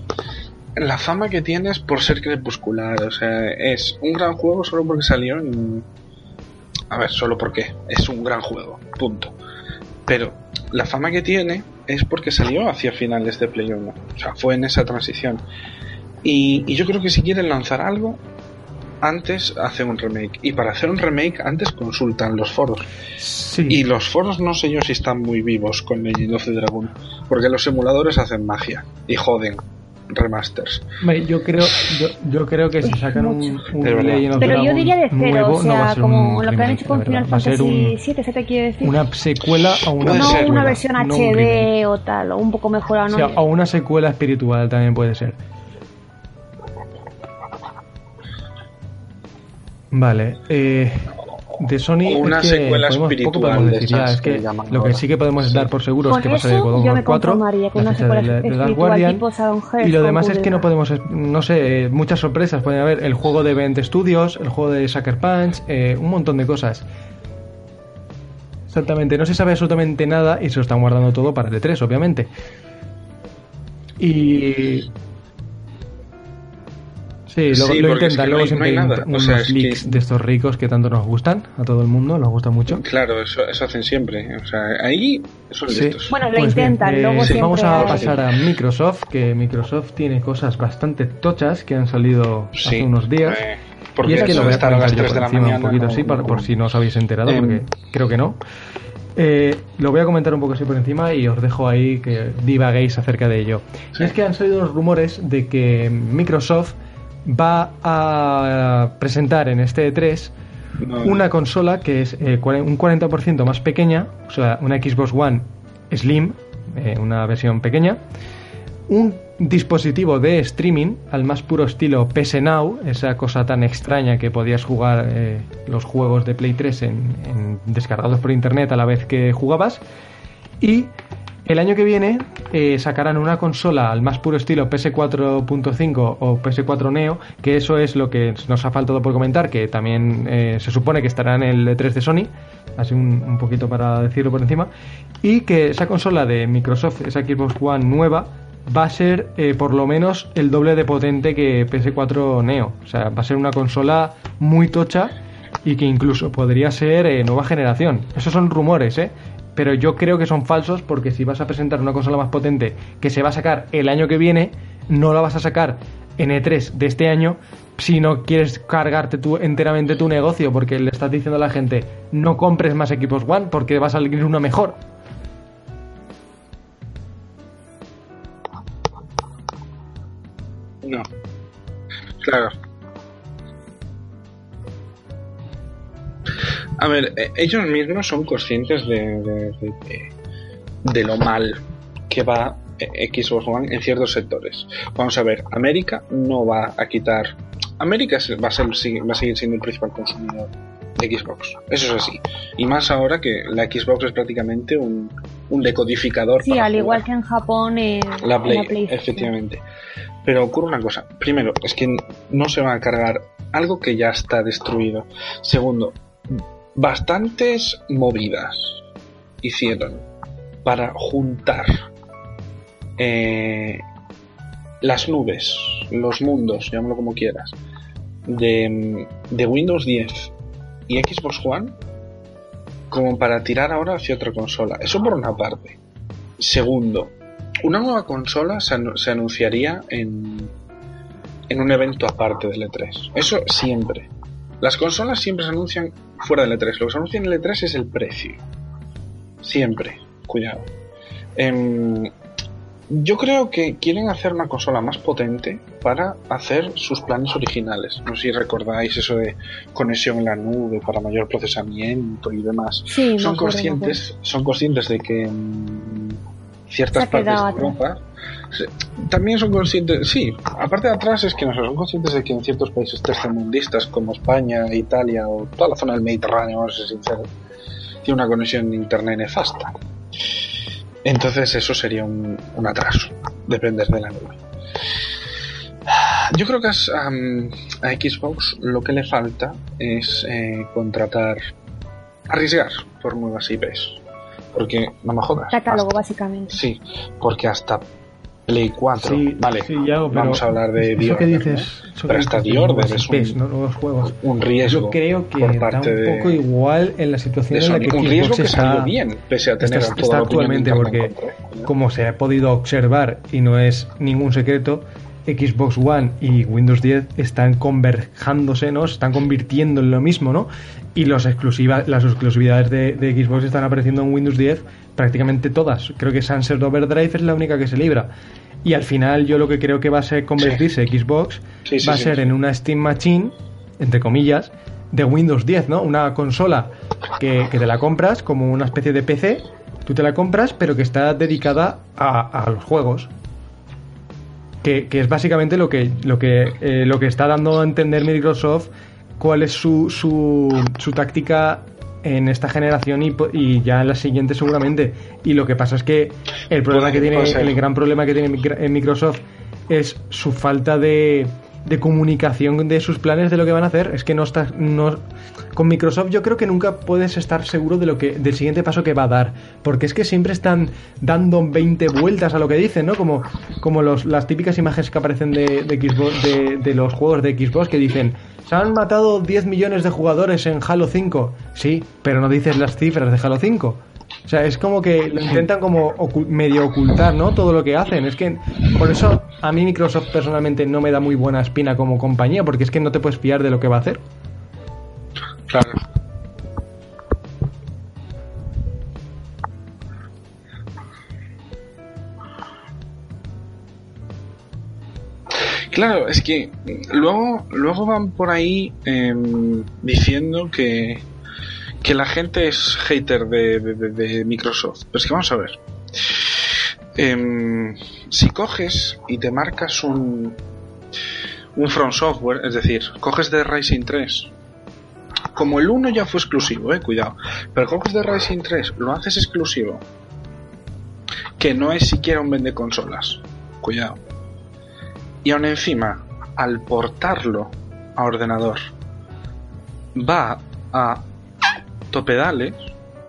la fama que tiene es por ser crepuscular, o sea, es un gran juego solo porque salió en... A ver, solo porque es un gran juego, punto. Pero la fama que tiene es porque salió hacia finales de Play 1, o sea, fue en esa transición. Y, y yo creo que si quieren lanzar algo, antes hacen un remake. Y para hacer un remake, antes consultan los foros. Sí. Y los foros no sé yo si están muy vivos con Legend of the Dragon. Porque los emuladores hacen magia y joden remasters. Hombre, Yo creo, yo, yo creo que si sacan un, un of Pero yo diría de cero, nuevo, o no va a sea, ser como un lo que han hecho con Final Fantasy un- VII, ¿se te quiere decir? una secuela o una no secuela, una versión no un. HD o tal, o un poco mejorada, O ¿no? sea, o una secuela espiritual también puede ser. Vale, eh, de Sony O una es que secuela podemos, espiritual poco podemos de decir ya, es que, lo que sí que podemos dar por seguro es que va a salir God of yo War me 4, conformaría con la una fecha secuela de, espiritual Guardian, y lo demás es que no podemos, no sé, eh, muchas sorpresas pueden haber, el juego de Bent Studios, el juego de Sucker Punch, eh, un montón de cosas. Exactamente, no se sabe absolutamente nada y se lo están guardando todo para el E3, obviamente. Y. Sí, luego Sí, lo es intentan, que luego no hay- siempre no hay. O unos sea, es que- leaks de estos ricos que tanto nos gustan, a todo el mundo, nos gusta mucho. Claro, eso, eso hacen siempre. O sea, ahí son Sí. listos. Bueno, lo Pues bien, intentan, eh, luego sí, siempre vamos a pasar a Microsoft, que Microsoft tiene cosas bastante tochas que han salido hace unos días. Eh, porque y es que lo voy a estar a las comentar yo 3 por de la encima mañana. un poquito no- así, por, no- por si no os habéis enterado, Em, porque creo que no. Eh, lo voy a comentar un poco así por encima y os dejo ahí que divaguéis acerca de ello. Sí. Y es que han salido los rumores de que Microsoft va a presentar en este E3 no- una consola que es eh, un 40% más pequeña, o sea, una Xbox One Slim, eh, una versión pequeña, un dispositivo de streaming al más puro estilo PS Now, esa cosa tan extraña que podías jugar eh, los juegos de Play 3 en, en- descargados por internet a la vez que jugabas, y el año que viene eh, sacarán una consola al más puro estilo PS4.5 o PS4 Neo, que eso es lo que nos ha faltado por comentar, que también eh, se supone que estará en el E3 de Sony, así un, poquito para decirlo por encima, y que esa consola de Microsoft, esa Xbox One nueva, va a ser eh, por lo menos el doble de potente que PS4 Neo. O sea, va a ser una consola muy tocha y que incluso podría ser eh, nueva generación. Esos son rumores, ¿eh? Pero yo creo que son falsos porque si vas a presentar una consola más potente que se va a sacar el año que viene, no la vas a sacar en E3 de este año si no quieres cargarte enteramente tu negocio porque le estás diciendo a la gente no compres más equipos One porque va a salir una mejor. No. Claro. A ver, eh, ellos mismos son conscientes de, de, de- de- de lo mal que va eh, Xbox One en ciertos sectores. Vamos a ver, América no va a quitar. América va a, ser, va a seguir siendo el principal consumidor Xbox. Eso es así. Y más ahora que la Xbox es prácticamente un, un decodificador. Sí, al igual que en Japón es la Play, efectivamente. Pero ocurre una cosa. Primero, es que no se va a cargar algo que ya está destruido. Segundo, bastantes movidas hicieron para juntar eh, las nubes, los mundos, llámalo como quieras, de, de Windows 10 y Xbox One como para tirar ahora hacia otra consola. Eso por una parte. Segundo, una nueva consola se, se anunciaría en, en un evento aparte del E3. Eso siempre. Las consolas siempre se anuncian fuera del E3. Lo que se anuncia en el E3 es el precio. Siempre. Cuidado. Em, yo creo que quieren hacer una consola más potente para hacer sus planes originales. No sé si recordáis eso de conexión en la nube para mayor procesamiento y demás. son conscientes, son conscientes de que ciertas partes de Europa también son conscientes, sí, aparte de atrás es que no son conscientes de que en ciertos países tercermundistas como España, Italia o toda la zona del Mediterráneo, vamos a ser sinceros, tiene una conexión de internet nefasta. Entonces eso sería un, atraso, depender de la nube. Yo creo que a, Xbox lo que le falta es eh, contratar, arriesgar por nuevas IPs. Porque, no me jodas. Catálogo, básicamente. Sí, porque hasta Play 4. vale, vamos a hablar de The que dices, pero hasta The Order es un, nuevos juegos. un riesgo. Yo creo que por parte da un poco igual en la situación en la que un riesgo que está, bien, pese a tener está, está actualmente, porque como se ha podido observar y no es ningún secreto, Xbox One y Windows 10 están converjándose, ¿no? Se están convirtiendo en lo mismo, ¿no? Y los exclusiva, las exclusividades de, de, Xbox están apareciendo en Windows 10 prácticamente todas. Creo que Sunset Overdrive es la única que se libra. Y al final yo lo que creo que va a ser convertirse Xbox va a ser en una Steam Machine, entre comillas, de Windows 10, ¿no? Una consola que, te la compras como una especie de PC, tú te la compras, pero que está dedicada a, los juegos. Que, es básicamente lo que, lo, que, eh, lo que está dando a entender Microsoft cuál es su, su, su táctica en esta generación y, ya en la siguiente seguramente. Y lo que pasa es que el problema que tiene, el gran problema que tiene Microsoft es su falta de, de comunicación de sus planes de lo que van a hacer. Es que no estás. No, con Microsoft yo creo que nunca puedes estar seguro de lo que, del siguiente paso que va a dar. Porque es que siempre están dando 20 vueltas a lo que dicen, ¿no? Como, como los, las típicas imágenes que aparecen de, de Xbox, de, de los juegos de Xbox que dicen. Se han matado 10 millones de jugadores en Halo 5. Sí, pero no dices las cifras de Halo 5. O sea, es como que lo intentan como medio ocultar, ¿no? Todo lo que hacen. Es que por eso a mí Microsoft personalmente no me da muy buena espina como compañía, porque es que no te puedes fiar de lo que va a hacer. Claro. Claro, es que luego, luego van por ahí em, diciendo que, que la gente es hater de, Microsoft. Pero es que vamos a ver. Em, si coges y te marcas un, un From Software, es decir, coges de Rising 3, como el 1 ya fue exclusivo, eh, cuidado, pero coges de Rising 3, lo haces exclusivo, que no es siquiera un vende consolas, cuidado. Y aún encima, al portarlo a ordenador, va a topedales,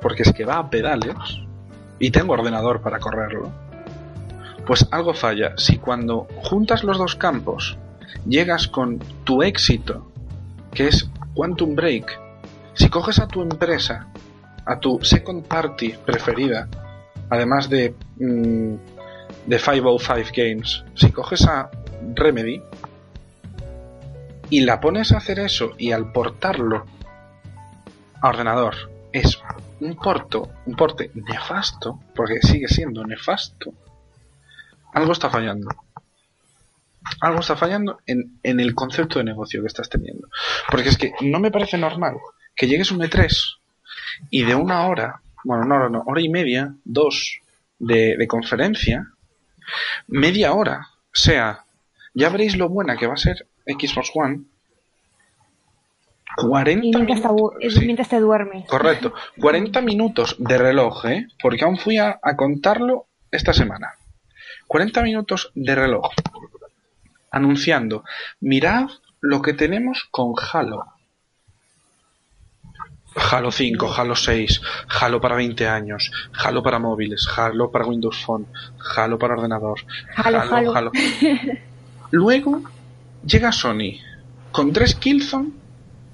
porque es que va a pedales, y tengo ordenador para correrlo, pues algo falla. Si cuando juntas los dos campos llegas con tu éxito, que es Quantum Break, si coges a tu empresa, a tu second party preferida, además de, mm, de 505 Games, si coges a Remedy y la pones a hacer eso y al portarlo ordenador es un porto, un porte nefasto, porque sigue siendo nefasto, algo está fallando. Algo está fallando en, en el concepto de negocio que estás teniendo. Porque es que no me parece normal que llegues un E3 y de una hora, bueno, no, no, hora y media, dos de, de conferencia, media hora sea, ya veréis lo buena que va a ser Xbox One, 40 Y mientras, te, minutos. abu- sí, mientras te duermes. correcto. 40 minutos de reloj, ¿eh? Porque aún fui a, a contarlo esta semana. 40 minutos de reloj. Anunciando, mirad lo que tenemos con Halo. Halo 5, Halo 6, Halo para 20 años, Halo para móviles, Halo para Windows Phone, Halo para ordenador, Halo, Halo. Luego llega Sony con tres Killzone,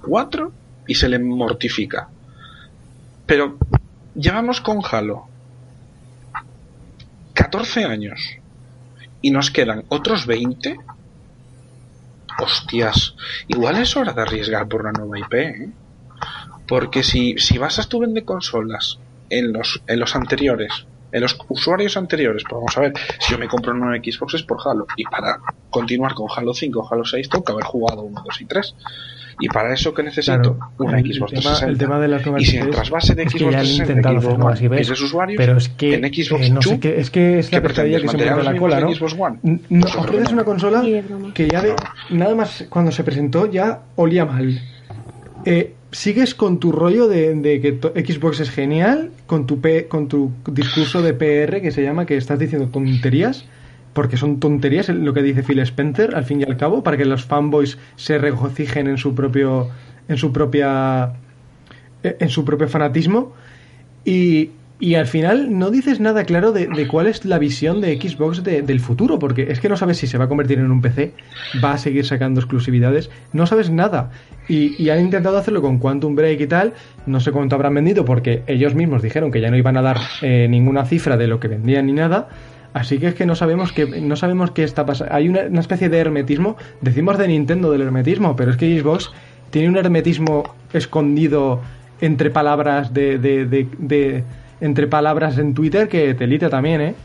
cuatro y se le mortifica. Pero llevamos con Halo 14 años y nos quedan otros 20. Hostias, igual es hora de arriesgar por una nueva IP, ¿eh? Porque si, si basas tu vende consolas en los, en los anteriores, en los usuarios anteriores, pues vamos a ver, si yo me compro una Xbox es por Halo. Y para continuar con Halo 5 o Halo 6 tengo que haber jugado 1, 2 y 3. Y para eso que necesito Claro, una el, Xbox tema, 360. el tema de las nuevas y si el trasvase de es Xbox que ya han 360 intentado Xbox One, usuarios, pero es que en Xbox eh, no sé qué, es que es la ¿qué pescadilla que se muerde la cola, ¿no? Xbox One? No, otro ofreces no. una consola que ya de nada más cuando se presentó ya olía mal. Eh, sigues con tu rollo de, de que Xbox es genial, con tu P- con tu discurso de PR que se llama que estás diciendo tonterías, porque son tonterías lo que dice Phil Spencer al fin y al cabo, para que los fanboys se regocijen en su propio en su propia en su propio fanatismo y, y al final no dices nada claro de, de cuál es la visión de Xbox de- del futuro, porque es que no sabes si se va a convertir en un PC, va a seguir sacando exclusividades, no sabes nada. Y, y han intentado hacerlo con Quantum Break y tal, no sé cuánto habrán vendido, porque ellos mismos dijeron que ya no iban a dar eh, ninguna cifra de lo que vendían ni nada. Así que es que no sabemos qué, no sabemos qué está pasando. Hay una, especie de hermetismo. Decimos de Nintendo del hermetismo, pero es que Xbox tiene un hermetismo escondido entre palabras de- de- de- entre palabras en Twitter que telita también, ¿eh?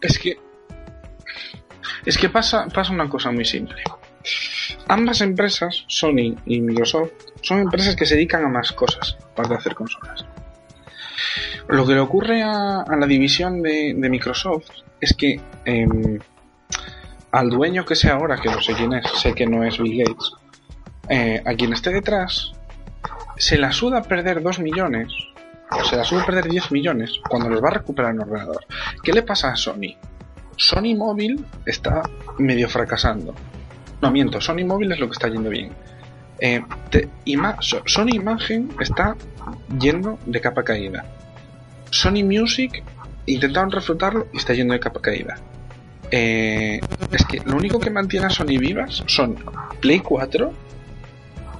Es que. Es que pasa, pasa una cosa muy simple. Ambas empresas, Sony y Microsoft, son empresas que se dedican a más cosas, aparte de hacer consolas. Lo que le ocurre a, la división de, Microsoft es que em, al dueño que sea ahora, que no sé quién es, sé que no es Bill Gates, eh, a quien esté detrás, se la suda perder 2 millones, o se la suda perder 10 millones cuando los va a recuperar en ordenador. ¿Qué le pasa a Sony? Sony Móvil está medio fracasando. No, miento, Sony Móvil es lo que está yendo bien. Eh, Sony Imagen está yendo de capa caída. Sony Music intentaron reflotarlo y está yendo de capa caída. Eh, es que lo único que mantiene a Sony vivas son Play 4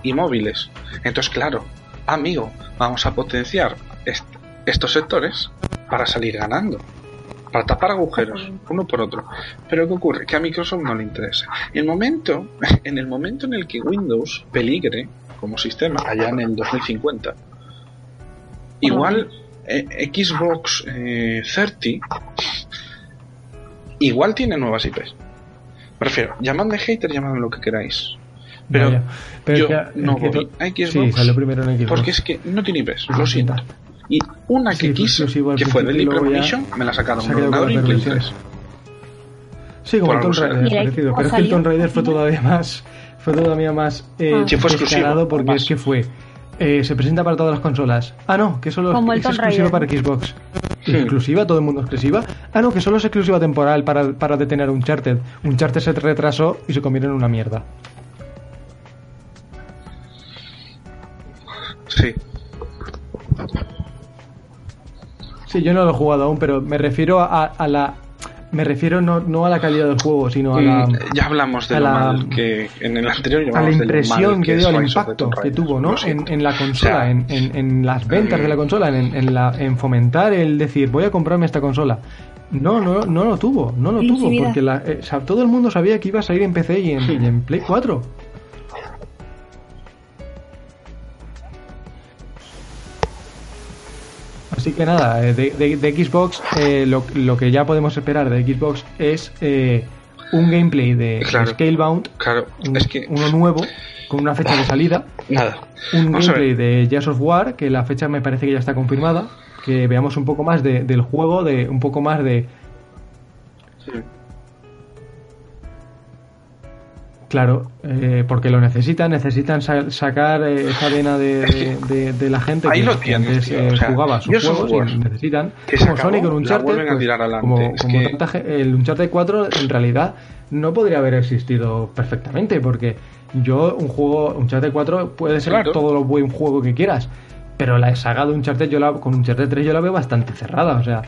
y móviles. Entonces, claro, amigo, vamos a potenciar est- estos sectores para salir ganando. Para tapar agujeros, uno por otro. Pero ¿qué ocurre? Que a Microsoft no le interesa. En el momento, en el momento en el que Windows peligre como sistema, allá en el 2050, igual eh, Xbox eh, 30 igual tiene nuevas IPs. Me refiero, llamadme hater, llamadme lo que queráis. Pero Vaya. Pero yo que- no que voy a Xbox Sí, salió primero en Xbox. porque es que no tiene IPs, lo siento. Y una Sí, que quise, exclusivo al que fue ya Premonition, me la sacaron se ha quedado con ordenador y la en Play perversión. 3. Sí, como el Tomb Raider, parecido. ¿cómo Pero es que el? Tomb Raider fue todavía más. Fue todavía más. Eh, Ah. Sí, fue exclusivo, descarado porque es que fue. eh, se presenta para todas las consolas. Ah, no, que solo Como es exclusiva para. Xbox. Sí. Exclusiva, todo el mundo exclusiva. Ah, no, que solo es exclusiva temporal para, para detener un Uncharted. Uncharted se retrasó y se convirtió en una mierda. Sí. Sí, yo no lo he jugado aún, pero me refiero a, a la. Me refiero no, no a la calidad del juego, sino a la. Mm, ya hablamos de lo la- mal que en el anterior a la impresión que dio, al Rise of the impacto que tuvo, ¿no? En, en la consola, O sea, en, en- en las ventas de la consola, en, en la, en fomentar el decir, voy a comprarme esta consola. No, no, no lo tuvo, no lo tuvo, porque la- eh, o sea, todo el mundo sabía que iba a salir en PC y en, y en Play 4. Así que nada, eh, de, de- de Xbox, eh, lo, lo que ya podemos esperar de Xbox es eh, un gameplay de, Claro. Scalebound, Claro, un- es que uno nuevo, con una fecha de salida, nada. un Vamos gameplay de Gears of War, que la fecha me parece que ya está confirmada, que veamos un poco más de- del juego, de un poco más de Sí. Claro, eh, porque lo necesitan, necesitan sa- sacar eh, esa vena de, Es que de- de- de la gente ahí que, lo que tienes, antes tío, eh, o sea, jugaba sus juegos y necesitan, que como acabó, Sonic con Uncharted, pues, como, Es como que- tanta el Uncharted 4 en realidad no podría haber existido perfectamente, porque yo un juego, Uncharted 4 puede ser Claro. todo lo buen juego que quieras, pero la saga de Uncharted yo la, con Uncharted 3 yo la veo bastante cerrada, o sea,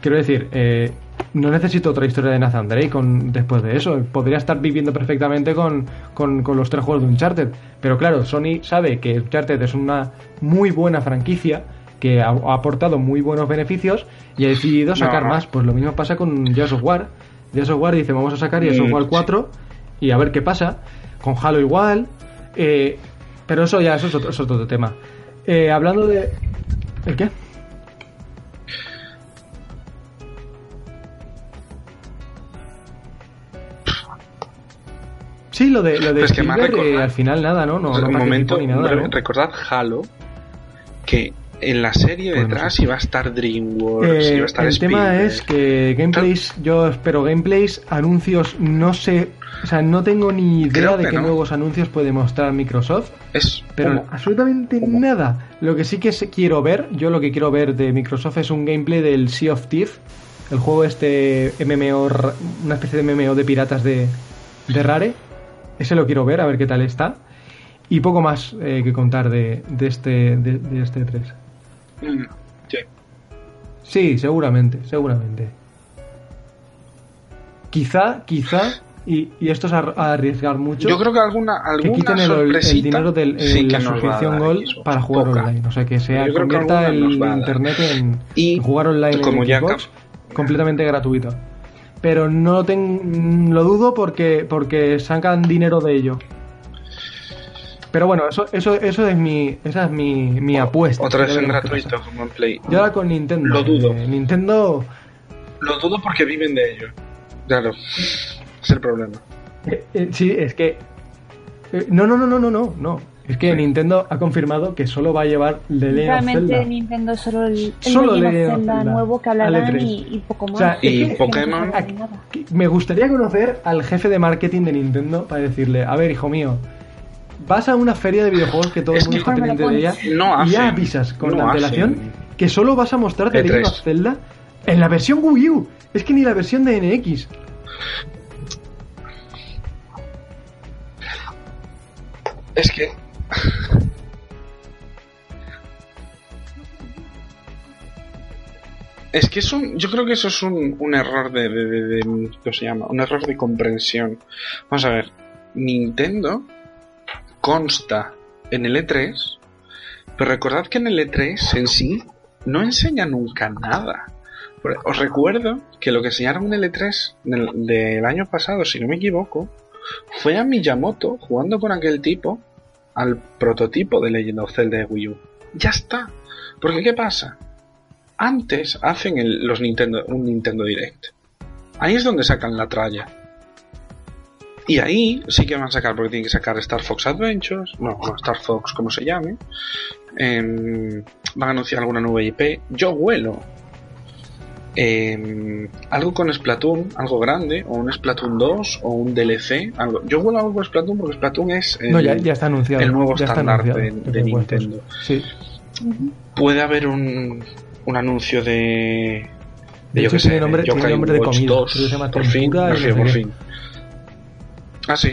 quiero decir, eh, no necesito otra historia de Nathan Drake con, después de eso. Podría estar viviendo perfectamente con, con, con los tres juegos de Uncharted. Pero claro, Sony sabe que Uncharted es una muy buena franquicia que ha, ha aportado muy buenos beneficios y ha decidido sacar No. más. Pues lo mismo pasa con Gears of War. Gears of War dice, vamos a sacar Gears of Mm, War sí. 4 y a ver qué pasa. Con Halo igual. eh, pero eso ya eso es otro, es otro tema. Eh, hablando de... ¿El qué? Sí, lo de, lo de Pues que eh, al final nada, ¿no? No, no un momento, ni nada, recordad Halo, que en la serie detrás iba a estar DreamWorks, Eh, iba a estar el tema es que gameplays, yo espero gameplays, anuncios, no sé, o sea, no tengo ni idea Creo de qué no. nuevos anuncios puede mostrar Microsoft, Es pero humo. absolutamente Humo. nada. Lo que sí que quiero ver, yo lo que quiero ver de Microsoft es un gameplay del Sea of Thieves, el juego este MMO, una especie de MMO de piratas de, de Rare. Ese lo quiero ver, a ver qué tal está. Y poco más eh, que contar de, de este de, de este 3. Mm, sí. Sí, seguramente, seguramente. Quizá, quizá, y, y esto es a, arriesgar mucho, Yo creo que alguna, que alguna quiten el, el dinero de sí que la suscripción Gold Xbox, para jugar poca. online. O sea, que se que convierta el internet en, Y jugar online como en Xbox completamente gratuito. Pero no ten, lo dudo porque porque sacan dinero de ello. Pero bueno, eso eso eso es mi esa es mi, mi apuesta. Otra vez en gratuito pasa. como en Play. Y ahora con Nintendo. Lo dudo. eh, Nintendo Lo dudo porque viven de ello. Claro, es el problema. Eh, eh, sí, es que. eh, no, no, no, no, no, no, no. Es que Nintendo ha confirmado que solo va a llevar The Legend of Realmente Zelda. Nintendo solo el, el Solo Legend of Legend of Zelda Zelda. nuevo que hablarán E3. y, y poco más. O sea, Y Es que Pokémon- Me gustaría conocer al jefe de marketing de Nintendo para decirle: A ver, hijo mío, vas a una feria de videojuegos que todo Es el mundo está pendiente de ella. No y ya avisas con no la antelación hacen. que solo vas a mostrar The E3. Legend of Zelda en la versión Wii U. Es que ni la versión de NX. Es que. Es que es un, yo creo que eso es un, error de, de, de- ¿cómo se llama? Un error de comprensión. Vamos a ver, Nintendo consta en el E3, pero recordad que en el E3 en sí no enseña nunca nada. Os recuerdo que lo que enseñaron en el E3 del, del año pasado, si no me equivoco, fue a Miyamoto jugando con aquel tipo al prototipo de Legend of Zelda de Wii U. Ya está. Porque ¿qué pasa? Antes hacen los Nintendo, un Nintendo Direct. Ahí es donde sacan la tralla. Y ahí sí que van a sacar, porque tienen que sacar Star Fox Adventures, no, Star Fox, como se llame. Em, van a anunciar alguna nueva IP. Yo vuelo em, algo con Splatoon, algo grande, o un Splatoon 2, o un DLC. Algo. Yo vuelo algo con Splatoon porque Splatoon es el, No, ya, ya está anunciado. el nuevo estándar de, que de. Nintendo. Sí. Puede haber un, un anuncio de. De yo hecho, qué sé, nombre- Yokai nombre de comida, 2, creo que se llama por fin, no sé por fin. Ah, sí.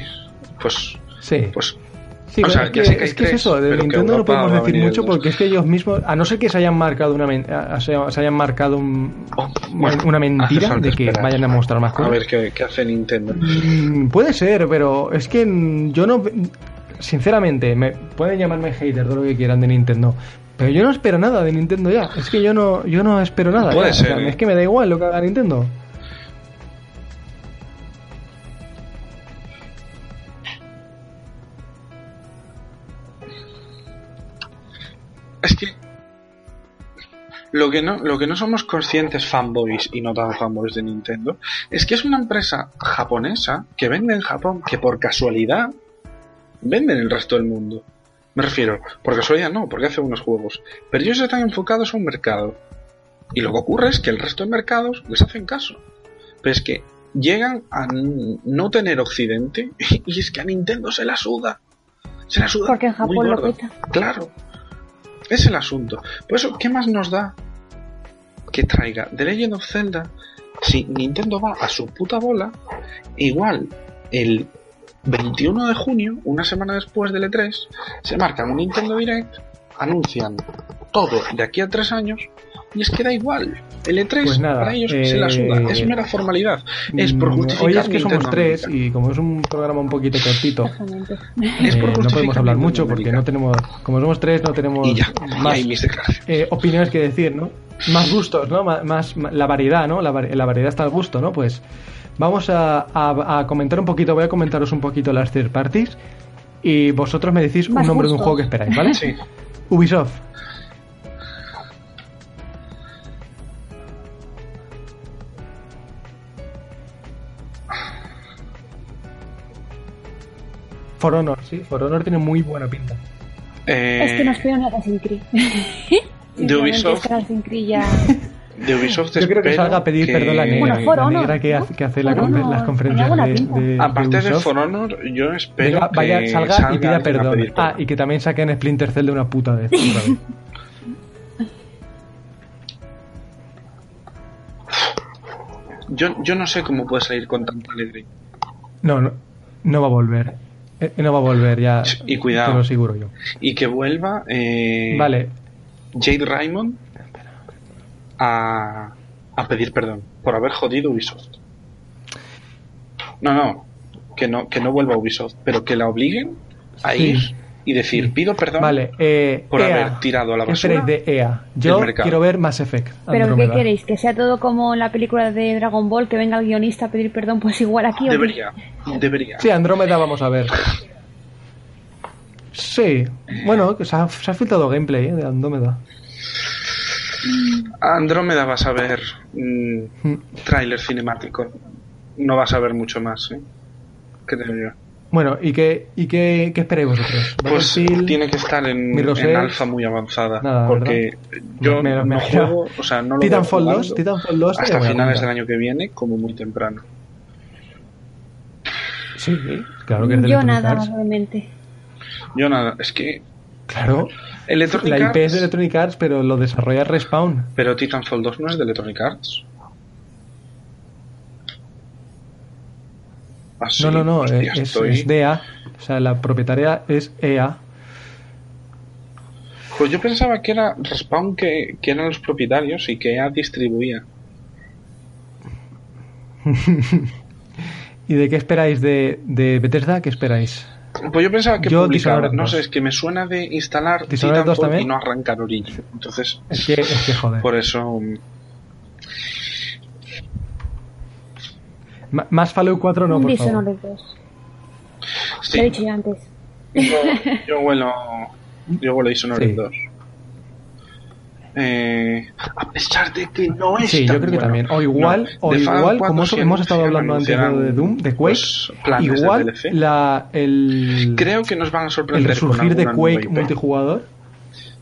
Pues, Sí. pues Sí, O pero sea, es que, ya sé que hay es eso, de Nintendo no podemos a decir mucho porque es que ellos mismos, a no ser que se hayan marcado una men- a- se, hayan marcado un- oh, bueno, una mentira de que esperar. vayan a mostrar más A cosas. ver qué, qué hace Nintendo. Mm, puede ser, pero es que yo no sinceramente, me pueden llamarme hater todo lo que quieran de Nintendo, pero yo no espero nada de Nintendo ya. Es que yo no yo no espero nada. Puede ya. O sea, ser, ¿eh? es que me da igual lo que haga Nintendo. Es que lo que no lo que no somos conscientes fanboys y no tan fanboys de Nintendo es que es una empresa japonesa que vende en Japón que por casualidad vende en el resto del mundo. Me refiero, porque Soria no, porque hace unos juegos. Pero ellos están enfocados a un mercado. Y lo que ocurre es que el resto de mercados les hacen caso. Pero es que llegan a no tener Occidente y es que a Nintendo se la suda. Se la suda. Porque en muy Japón lo peta. Claro. Es el asunto. Por eso, ¿qué más nos da que traiga The Legend of Zelda si Nintendo va a su puta bola? Igual, el 21 de junio, una semana después del E3, se marcan un Nintendo Direct, anuncian todo de aquí a tres años y es que da igual. El E3 Pues nada, para ellos se la suda. eh, Es mera formalidad. Es por Mm, justificar Hoy es que somos tres y como es un programa un poquito cortito. Es eh, por no podemos hablar mucho porque no tenemos, como somos tres, no tenemos Y ya, y más eh, opiniones que decir, ¿no? Más gustos, ¿no? Más, más- la variedad, ¿no? La, la variedad está al gusto, ¿no? Pues vamos a, a- a comentar un poquito, voy a comentaros un poquito las third parties y vosotros me decís Más un nombre de un juego que esperáis, ¿vale? Sí. Ubisoft. For Honor, sí, For Honor tiene muy buena pinta. Eh, Es que nos piden Assassin's Creed. de Ubisoft, Assassin's Creed ya... de Ubisoft Yo creo que salga a pedir que- perdón la negra, Bueno, la Honor, negra que, ¿no? hace, que hace la confer- Honor, las conferencias de, de- de Aparte de Ubisoft. For Honor, yo espero Venga, que vaya, salga y salga pida alguien a perdón. Ah, y que también saquen Splinter Cell de una puta vez. otra vez. Yo, yo no sé cómo puede salir con tanta alegría. No, no, no va a volver. Eh, no va a volver, ya. Y cuidado. Te lo aseguro yo. Y que vuelva eh, Vale, Jade Raymond a, a pedir perdón por haber jodido Ubisoft. No, no, que no, que no vuelva a Ubisoft, pero que la obliguen a Sí. ir y decir, pido perdón vale. Eh, por EA. haber tirado a la ¿Qué basura. de EA? Yo quiero ver Mass Effect. ¿Pero qué queréis? ¿Que sea todo como en la película de Dragon Ball, que venga el guionista a pedir perdón? Pues igual aquí. Debería, debería. Sí, Andrómeda vamos a ver. Sí, bueno, que se ha, se ha filtrado gameplay eh, de Andrómeda. Andrómeda vas a ver mm, Mm. tráiler cinemático. No vas a ver mucho más, ¿eh? ¿Qué te digo yo? Bueno, ¿y qué, y qué, qué esperáis vosotros? Pues tiene que estar en, en alfa muy avanzada. Nada, porque yo Me- me- me no gira. juego, o sea, no lo Titanfall veo 2, jugando Titanfall 2 hasta finales del año que viene, como muy temprano. Sí, claro que es de Yo nada, Arts. realmente. Yo nada, es que Claro, Electronic la IP Arts, es de Electronic Arts, pero lo desarrolla Respawn. pero Titanfall 2 no es de Electronic Arts. Ah, sí, no, no, no, hostia, es, estoy- es de EA. O sea, la propietaria es EA. Pues yo pensaba que era Respawn que, que eran los propietarios y que EA distribuía. ¿Y de qué esperáis de, de Bethesda? ¿Qué esperáis? Pues yo pensaba que Yo publicaba, no 2. sé, es que me suena de instalar Dishonored 2 Titanfall y no arrancar Origin. Entonces, Es que, es que joder. por eso... Más Fallout 4 no, por favor. Dishonored 2. Sí, Lo he dicho ya antes. yo, yo huelo... Yo huelo Dishonored Sí. 2. Eh, a pesar de que no es Sí, tan yo creo que bueno. también. O igual, No, o igual 4 como sí hemos estado hablando antes de, Doom, de Quake, pues, de igual la, el, Creo que nos van a el sorprender resurgir con de Quake multijugador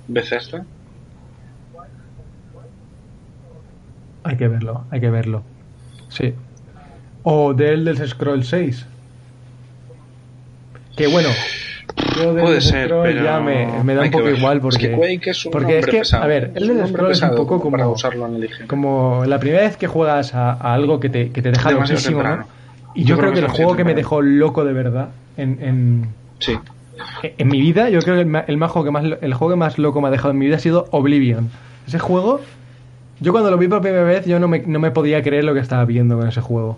Bethesda. Hay que verlo, hay que verlo. Sí. O de Elder Scrolls 6. Que bueno. Yo de Puede ser, pero ya me, me da un poco ver. igual Es porque. que Quake es un porque es que, pesado. a ver, Es un Elder nombre Scrolls es un poco para como. usarlo en. Como la primera vez que juegas a, a algo que te, que te deja loquísimo, ¿no? Y yo, creo que el juego que me dejó loco de verdad en, en, Sí. en mi vida, yo creo que el, el, más juego que más, el juego que más loco me ha dejado en mi vida ha sido Oblivion. Ese juego, yo cuando lo vi por primera vez, yo no me, no me podía creer lo que estaba viendo con ese juego.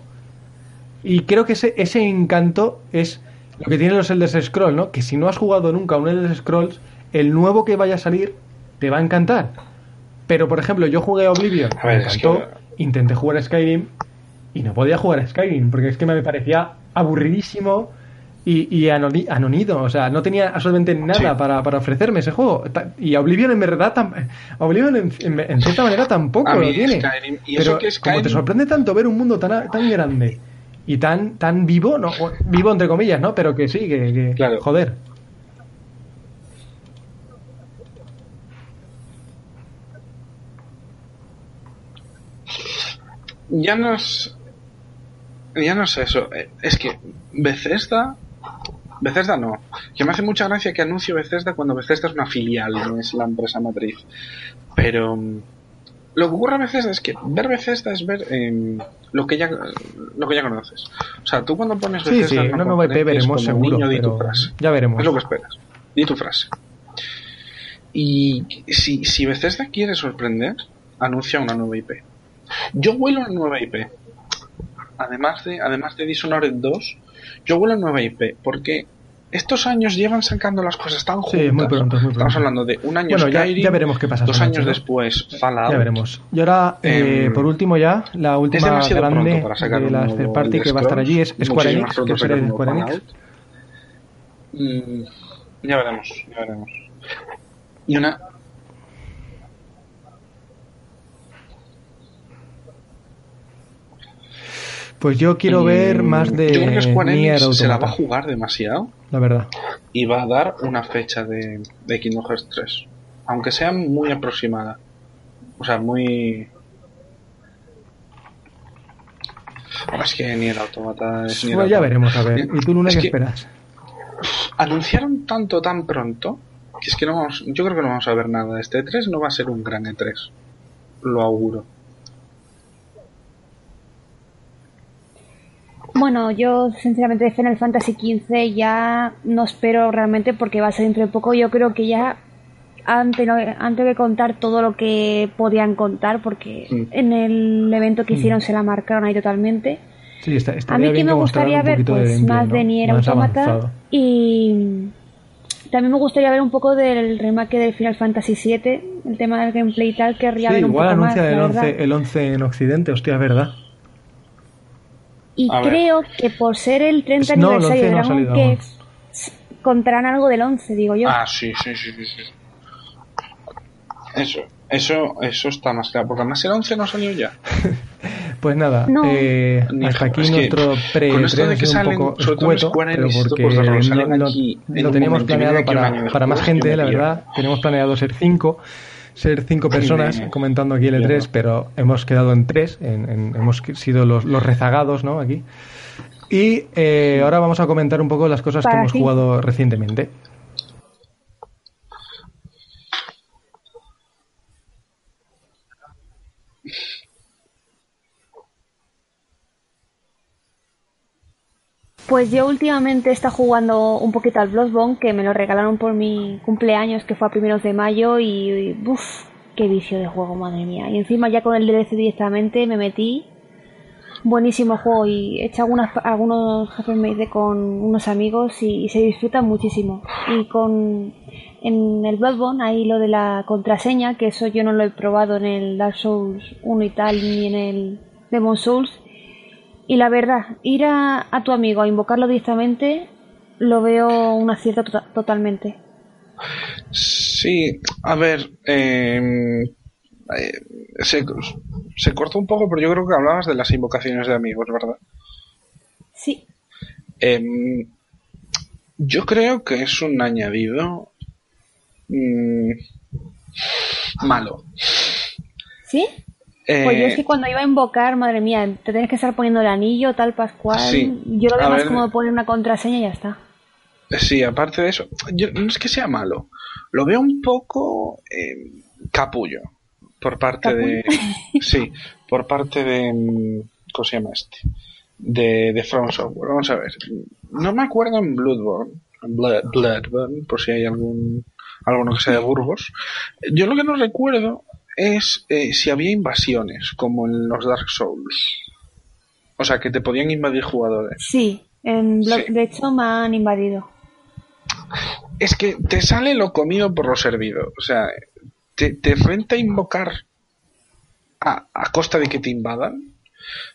Y creo que ese, ese encanto es lo que tienen los Elder Scrolls, ¿no? Que si no has jugado nunca un Elder Scrolls, el nuevo que vaya a salir te va a encantar. Pero, por ejemplo, yo jugué a Oblivion, A ver, me es encantó, que- intenté jugar a Skyrim y no podía jugar a Skyrim porque es que me parecía aburridísimo y, y anoni- anonido. O sea, no tenía absolutamente nada Sí. para, para ofrecerme ese juego. Y a Oblivion en verdad, tam- Oblivion en, en- en cierta manera tampoco A lo tiene. Skyrim- y Pero eso que como te Skyrim- sorprende tanto ver un mundo tan, tan grande y tan, tan vivo, no, vivo entre comillas, ¿no? Pero que sí, que, claro. joder. Ya no es. Ya no es eso. Eh, es que Bethesda. Bethesda no. Que me hace mucha gracia que anuncie Bethesda cuando Bethesda es una filial, no es la empresa matriz. Pero mm, lo que ocurre a Bethesda es que ver Bethesda es ver em, lo que ya lo que ya conoces. O sea, tú cuando pones Sí, Bethesda sí, conferencia es veremos seguro, niño, di tu frase. ya veremos. Es lo que esperas. Di tu frase. Y si, si Bethesda quiere sorprender, anuncia una nueva IP. Yo vuelo una nueva IP. Además de, además de Dishonored 2, yo vuelo una nueva IP. Porque estos años llevan sacando las cosas tan juntas. Sí, muy pronto, Estamos hablando de un año Bueno, ya, Skyrim, ya veremos qué pasa. dos años después Fallout. Ya veremos. Y ahora, eh, Em, por último ya, la última grande pronto para sacar de un la nuevo third party que va a estar allí es Square Enix, que es Square. Mm, ya veremos, ya veremos. Y una. Pues yo quiero mm, ver más de Yo creo que Square Enix se la va a jugar demasiado la verdad. y va a dar una fecha de, de Kingdom Hearts 3. Aunque sea muy aproximada. O sea, muy. Es que ni el automata es Pues ya veremos, a ver. ¿Y tú, Luna, Es qué que- esperas? anunciaron tanto tan pronto que es que no vamos, yo creo que no vamos a ver nada. Este E3 no va a ser un gran E3. Lo auguro. Bueno, yo sinceramente de Final Fantasy XV ya no espero realmente porque va a ser dentro de poco. Yo creo que ya han tenido que contar todo lo que podían contar porque Mm. en el evento que hicieron se la marcaron ahí totalmente. Sí, está, A mí que me gustaría ver pues gameplay, más ¿no? de Nier Más Automata avanzado. y también me gustaría ver un poco del remake del Final Fantasy VII, el tema del gameplay y tal, querría Sí, ver un igual poco más, anuncia el la verdad. 11, el 11 en Occidente, hostia, es verdad. Y A ver. creo que por ser el 30 No, aniversario 11 de no Dragon aún. Quest, contarán algo del 11, digo yo. Ah, sí, sí, sí, sí, sí. Eso, eso, eso está más claro. Porque además el 11 no salió ya. Pues nada, No. eh, hasta aquí es que nuestro pre con esto de que un salen, poco sobre todo en escueto, pero porque rol no- no- lo un teníamos planeado un para, para más gente, la verdad. Teníamos planeado ser cinco, ser cinco personas me- comentando aquí el E3, pierdo. pero hemos quedado en tres, en- en- hemos sido los, los rezagados, ¿no? Aquí. Y eh, ahora vamos a comentar un poco las cosas que hemos jugado recientemente. Pues yo últimamente está jugando un poquito al Bloodborne, que me lo regalaron por mi cumpleaños, que fue a primeros de mayo, y, y ¡buf! ¡Qué vicio de juego, madre mía! Y encima ya con el DLC directamente me metí. Buenísimo juego y he hecho algunos jefes made con unos amigos y, se disfruta muchísimo. Y con en el Bloodborne hay lo de la contraseña, que eso yo no lo he probado en el Dark Souls 1 y tal, ni en el Demon Souls. Y la verdad, ir a, a tu amigo a invocarlo directamente lo veo un acierto to- totalmente. Sí, a ver, eh, eh, se, se cortó un poco, pero yo creo que hablabas de las invocaciones de amigos, ¿verdad? Sí, Em, yo creo que es un añadido mm, malo. ¿sí? Eh, Pues yo es que cuando iba a invocar, madre mía, te tienes que estar poniendo el anillo, tal, Pascual. Sí. Yo lo veo más ver. como poner una contraseña y ya está. Sí, aparte de eso, yo, no es que sea malo, lo veo un poco eh, capullo por parte de... Sí, por parte de... mm, ¿Cómo se llama este? De, de From Software. Vamos a ver. No me acuerdo en Bloodborne, Blood, Bloodborne, por si hay algún alguno que sea de Burgos. Yo lo que no recuerdo es eh, si había invasiones, como en los Dark Souls. O sea, que te podían invadir jugadores. Sí, en Sí. de hecho me han invadido. Es que te sale lo comido por lo servido. O sea, te, te renta invocar a, a costa de que te invadan.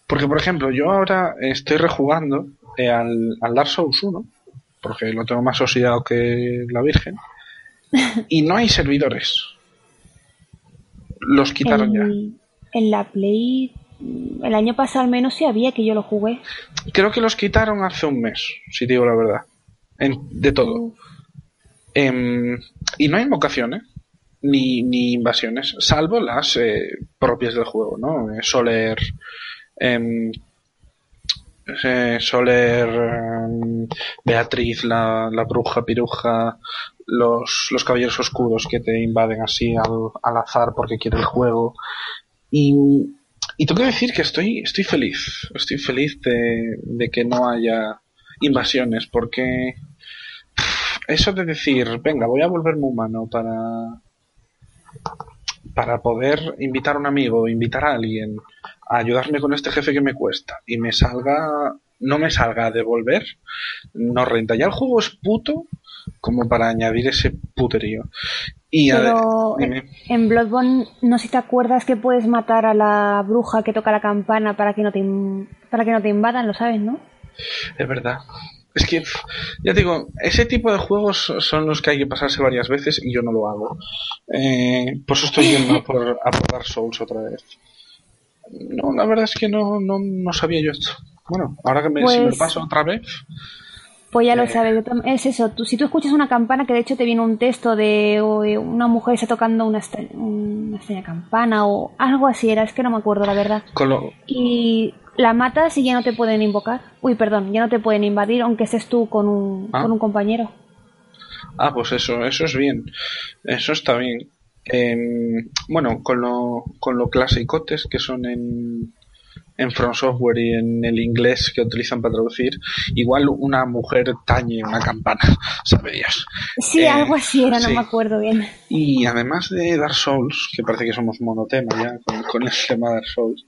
Porque, por ejemplo, yo ahora estoy rejugando eh, al, al Dark Souls 1, porque lo tengo más oxidado que la Virgen, y no hay servidores. Los quitaron ya. En, la Play, el año pasado al menos sí había que yo lo jugué. Creo que los quitaron hace un mes, si digo la verdad. En- de todo. Em, y no hay invocaciones ni, ni invasiones, salvo las eh, propias del juego, ¿no? Eh, Soler, em, eh, Soler, Beatriz, la, la bruja, piruja, los, los caballeros oscuros que te invaden así al, al azar porque quiere el juego. Y, y tengo que decir que estoy, estoy feliz. Estoy feliz de, de que no haya invasiones porque eso de decir, venga, voy a volverme humano para para poder invitar a un amigo, invitar a alguien a ayudarme con este jefe que me cuesta y me salga, no me salga a devolver, no renta. Ya el juego es puto como para añadir ese puterío. Y Pero en Bloodborne, no sé si te acuerdas que puedes matar a la bruja que toca la campana para que no te, para que no te invadan, lo sabes, ¿no? Es verdad. Es que, ya digo, ese tipo de juegos son los que hay que pasarse varias veces y yo no lo hago. Eh, por eso estoy yendo a por, a por Dark Souls otra vez. No, la verdad es que no, no, no sabía yo esto. Bueno, ahora que me, si me Pues- paso otra vez, Pues ya lo Eh. sabes, es eso. Tú, si tú escuchas una campana, que de hecho te viene un texto de una mujer está tocando una, extra- una campana o algo así era, es que no me acuerdo la verdad. con lo, Y la matas y ya no te pueden invocar. Uy, perdón, ya no te pueden invadir aunque estés tú con un, Ah. con un compañero. Ah, pues eso, eso es bien. Eso está bien. Em, bueno, con lo, con lo clasicotes que son en, en From Software y en el inglés que utilizan para traducir, igual una mujer tañe una campana, sabe Dios. Sí, Eh, algo así era, no sí. me acuerdo bien. Y además de Dark Souls, que parece que somos monotema ya con, con el tema de Dark Souls,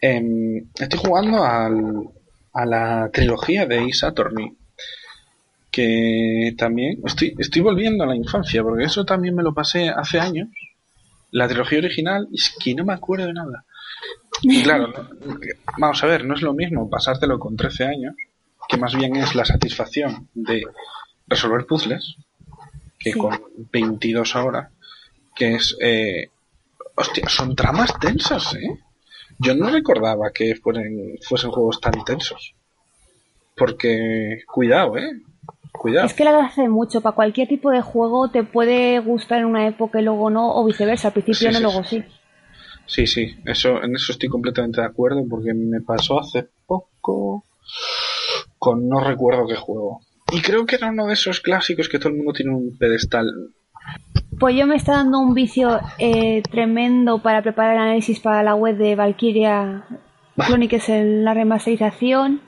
em, estoy jugando al, a la trilogía de Ace Attorney. Que también estoy, estoy volviendo a la infancia, porque eso también me lo pasé hace años. La trilogía original, y es que no me acuerdo de nada. Y claro, no- vamos a ver, no es lo mismo pasártelo con 13 años, que más bien es la satisfacción de resolver puzzles, que Sí. con 22 ahora, que es... Eh, hostia, son tramas tensas, ¿eh? Yo no recordaba que fueren, fuesen juegos tan tensos. Porque, cuidado, ¿eh? Cuidado. Es que la hace mucho. Para cualquier tipo de juego te puede gustar en una época y luego no, o viceversa. Al principio Sí, no, sí, luego sí. sí. Sí, eso, en eso estoy completamente de acuerdo porque me pasó hace poco con no recuerdo qué juego. Y creo que era uno de esos clásicos que todo el mundo tiene un pedestal. Pues yo me está dando un vicio eh, tremendo para preparar el análisis para la web de Valkyria Chronicles en la remasterización.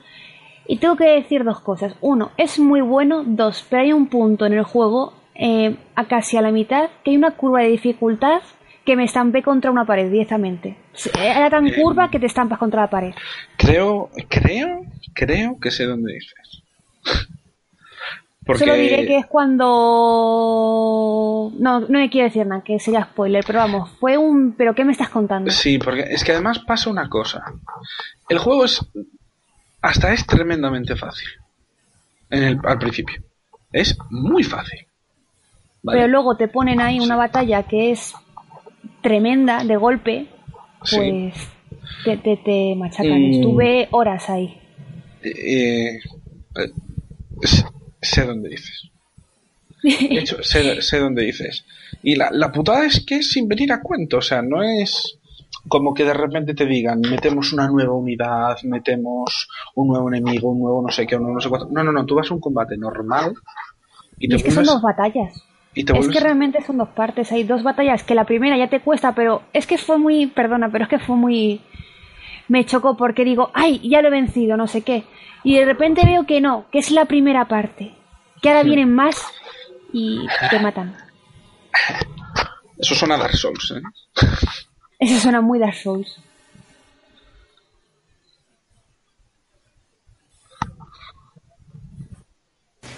Y tengo que decir dos cosas. Uno, es muy bueno. Dos, pero hay un punto en el juego, eh, a casi a la mitad, que hay una curva de dificultad que me estampé contra una pared directamente. Era tan curva que te estampas contra la pared. Creo, creo, creo que sé dónde dices. Porque Solo diré que es cuando... No, no me quiero decir nada, que sería spoiler, pero vamos, fue un... ¿Pero qué me estás contando? Sí, porque es que además pasa una cosa. El juego es. Hasta es tremendamente fácil. En el, al principio. Es muy fácil. ¿vale? Pero luego te ponen ahí una batalla que es tremenda, de golpe, Sí. pues te, te, te machacan. Mm. Estuve horas ahí. Eh, eh, sé, sé dónde dices. De hecho, sé, sé dónde dices. Y la, la putada es que es sin venir a cuento. O sea, no es como que de repente te digan, metemos una nueva unidad, metemos un nuevo enemigo, un nuevo no sé qué, un nuevo no sé cuánto. No, no, no, tú vas a un combate normal y te es que son dos batallas. y te Es vuelves- que realmente son dos partes. Hay dos batallas que la primera ya te cuesta, pero es que fue muy. Perdona, pero es que fue muy. Me chocó porque digo, ¡ay! Ya lo he vencido, no sé qué. Y de repente veo que no, que es la primera parte. Que ahora vienen más y te matan. Eso suena a Dark Souls, ¿eh? Eso suena muy Dark Souls.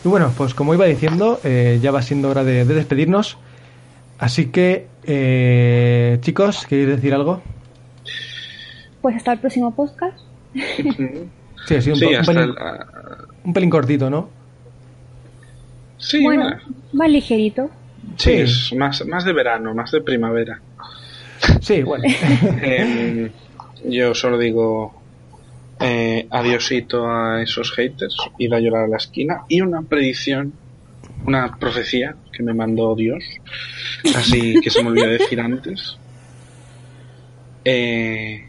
Y bueno, pues como iba diciendo, eh, ya va siendo hora de, de despedirnos. Así que, eh, chicos, ¿queréis decir algo? Pues hasta el próximo podcast. Sí, ha sido un, Sí, un pelín, el- un pelín cortito, ¿no? sí, Bueno, más ligerito. Sí, Sí. es más, más de verano, más de primavera. Sí, bueno. Em, yo solo digo eh, adiosito a esos haters, ir a llorar a la esquina y una predicción, una profecía que me mandó Dios, así que se me olvidó decir antes. Eh,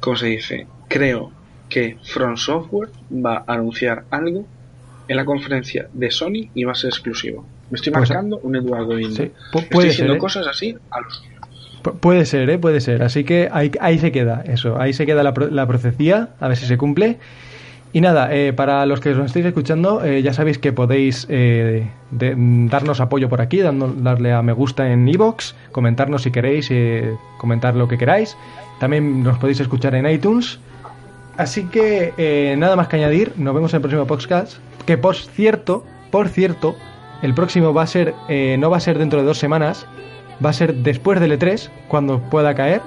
¿cómo se dice? Creo que From Software va a anunciar algo en la conferencia de Sony y va a ser exclusivo. Me estoy Pues, marcando un Eduardo Indy. sí, pu- estoy puede diciendo ser, ¿eh? cosas así a los Pu- Puede ser, ¿eh? Puede ser. Así que ahí, ahí se queda eso. Ahí se queda la, pro- la profecía, a ver si se cumple. Y nada, eh, para los que os estéis escuchando, eh, ya sabéis que podéis eh, de- darnos apoyo por aquí, dando, darle a me gusta en iVoox, comentarnos si queréis, eh, comentar lo que queráis. También nos podéis escuchar en iTunes. Así que eh, nada más que añadir, nos vemos en el próximo podcast. Que por cierto, por cierto, el próximo va a ser, eh, no va a ser dentro de dos semanas, va a ser después del E3, cuando pueda caer,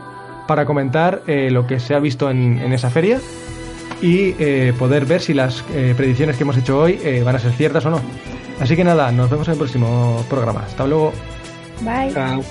para comentar eh, lo que se ha visto en, en esa feria y eh, poder ver si las eh, predicciones que hemos hecho hoy eh, van a ser ciertas o no. Así que nada, nos vemos en el próximo programa. Hasta luego. Bye. Chao.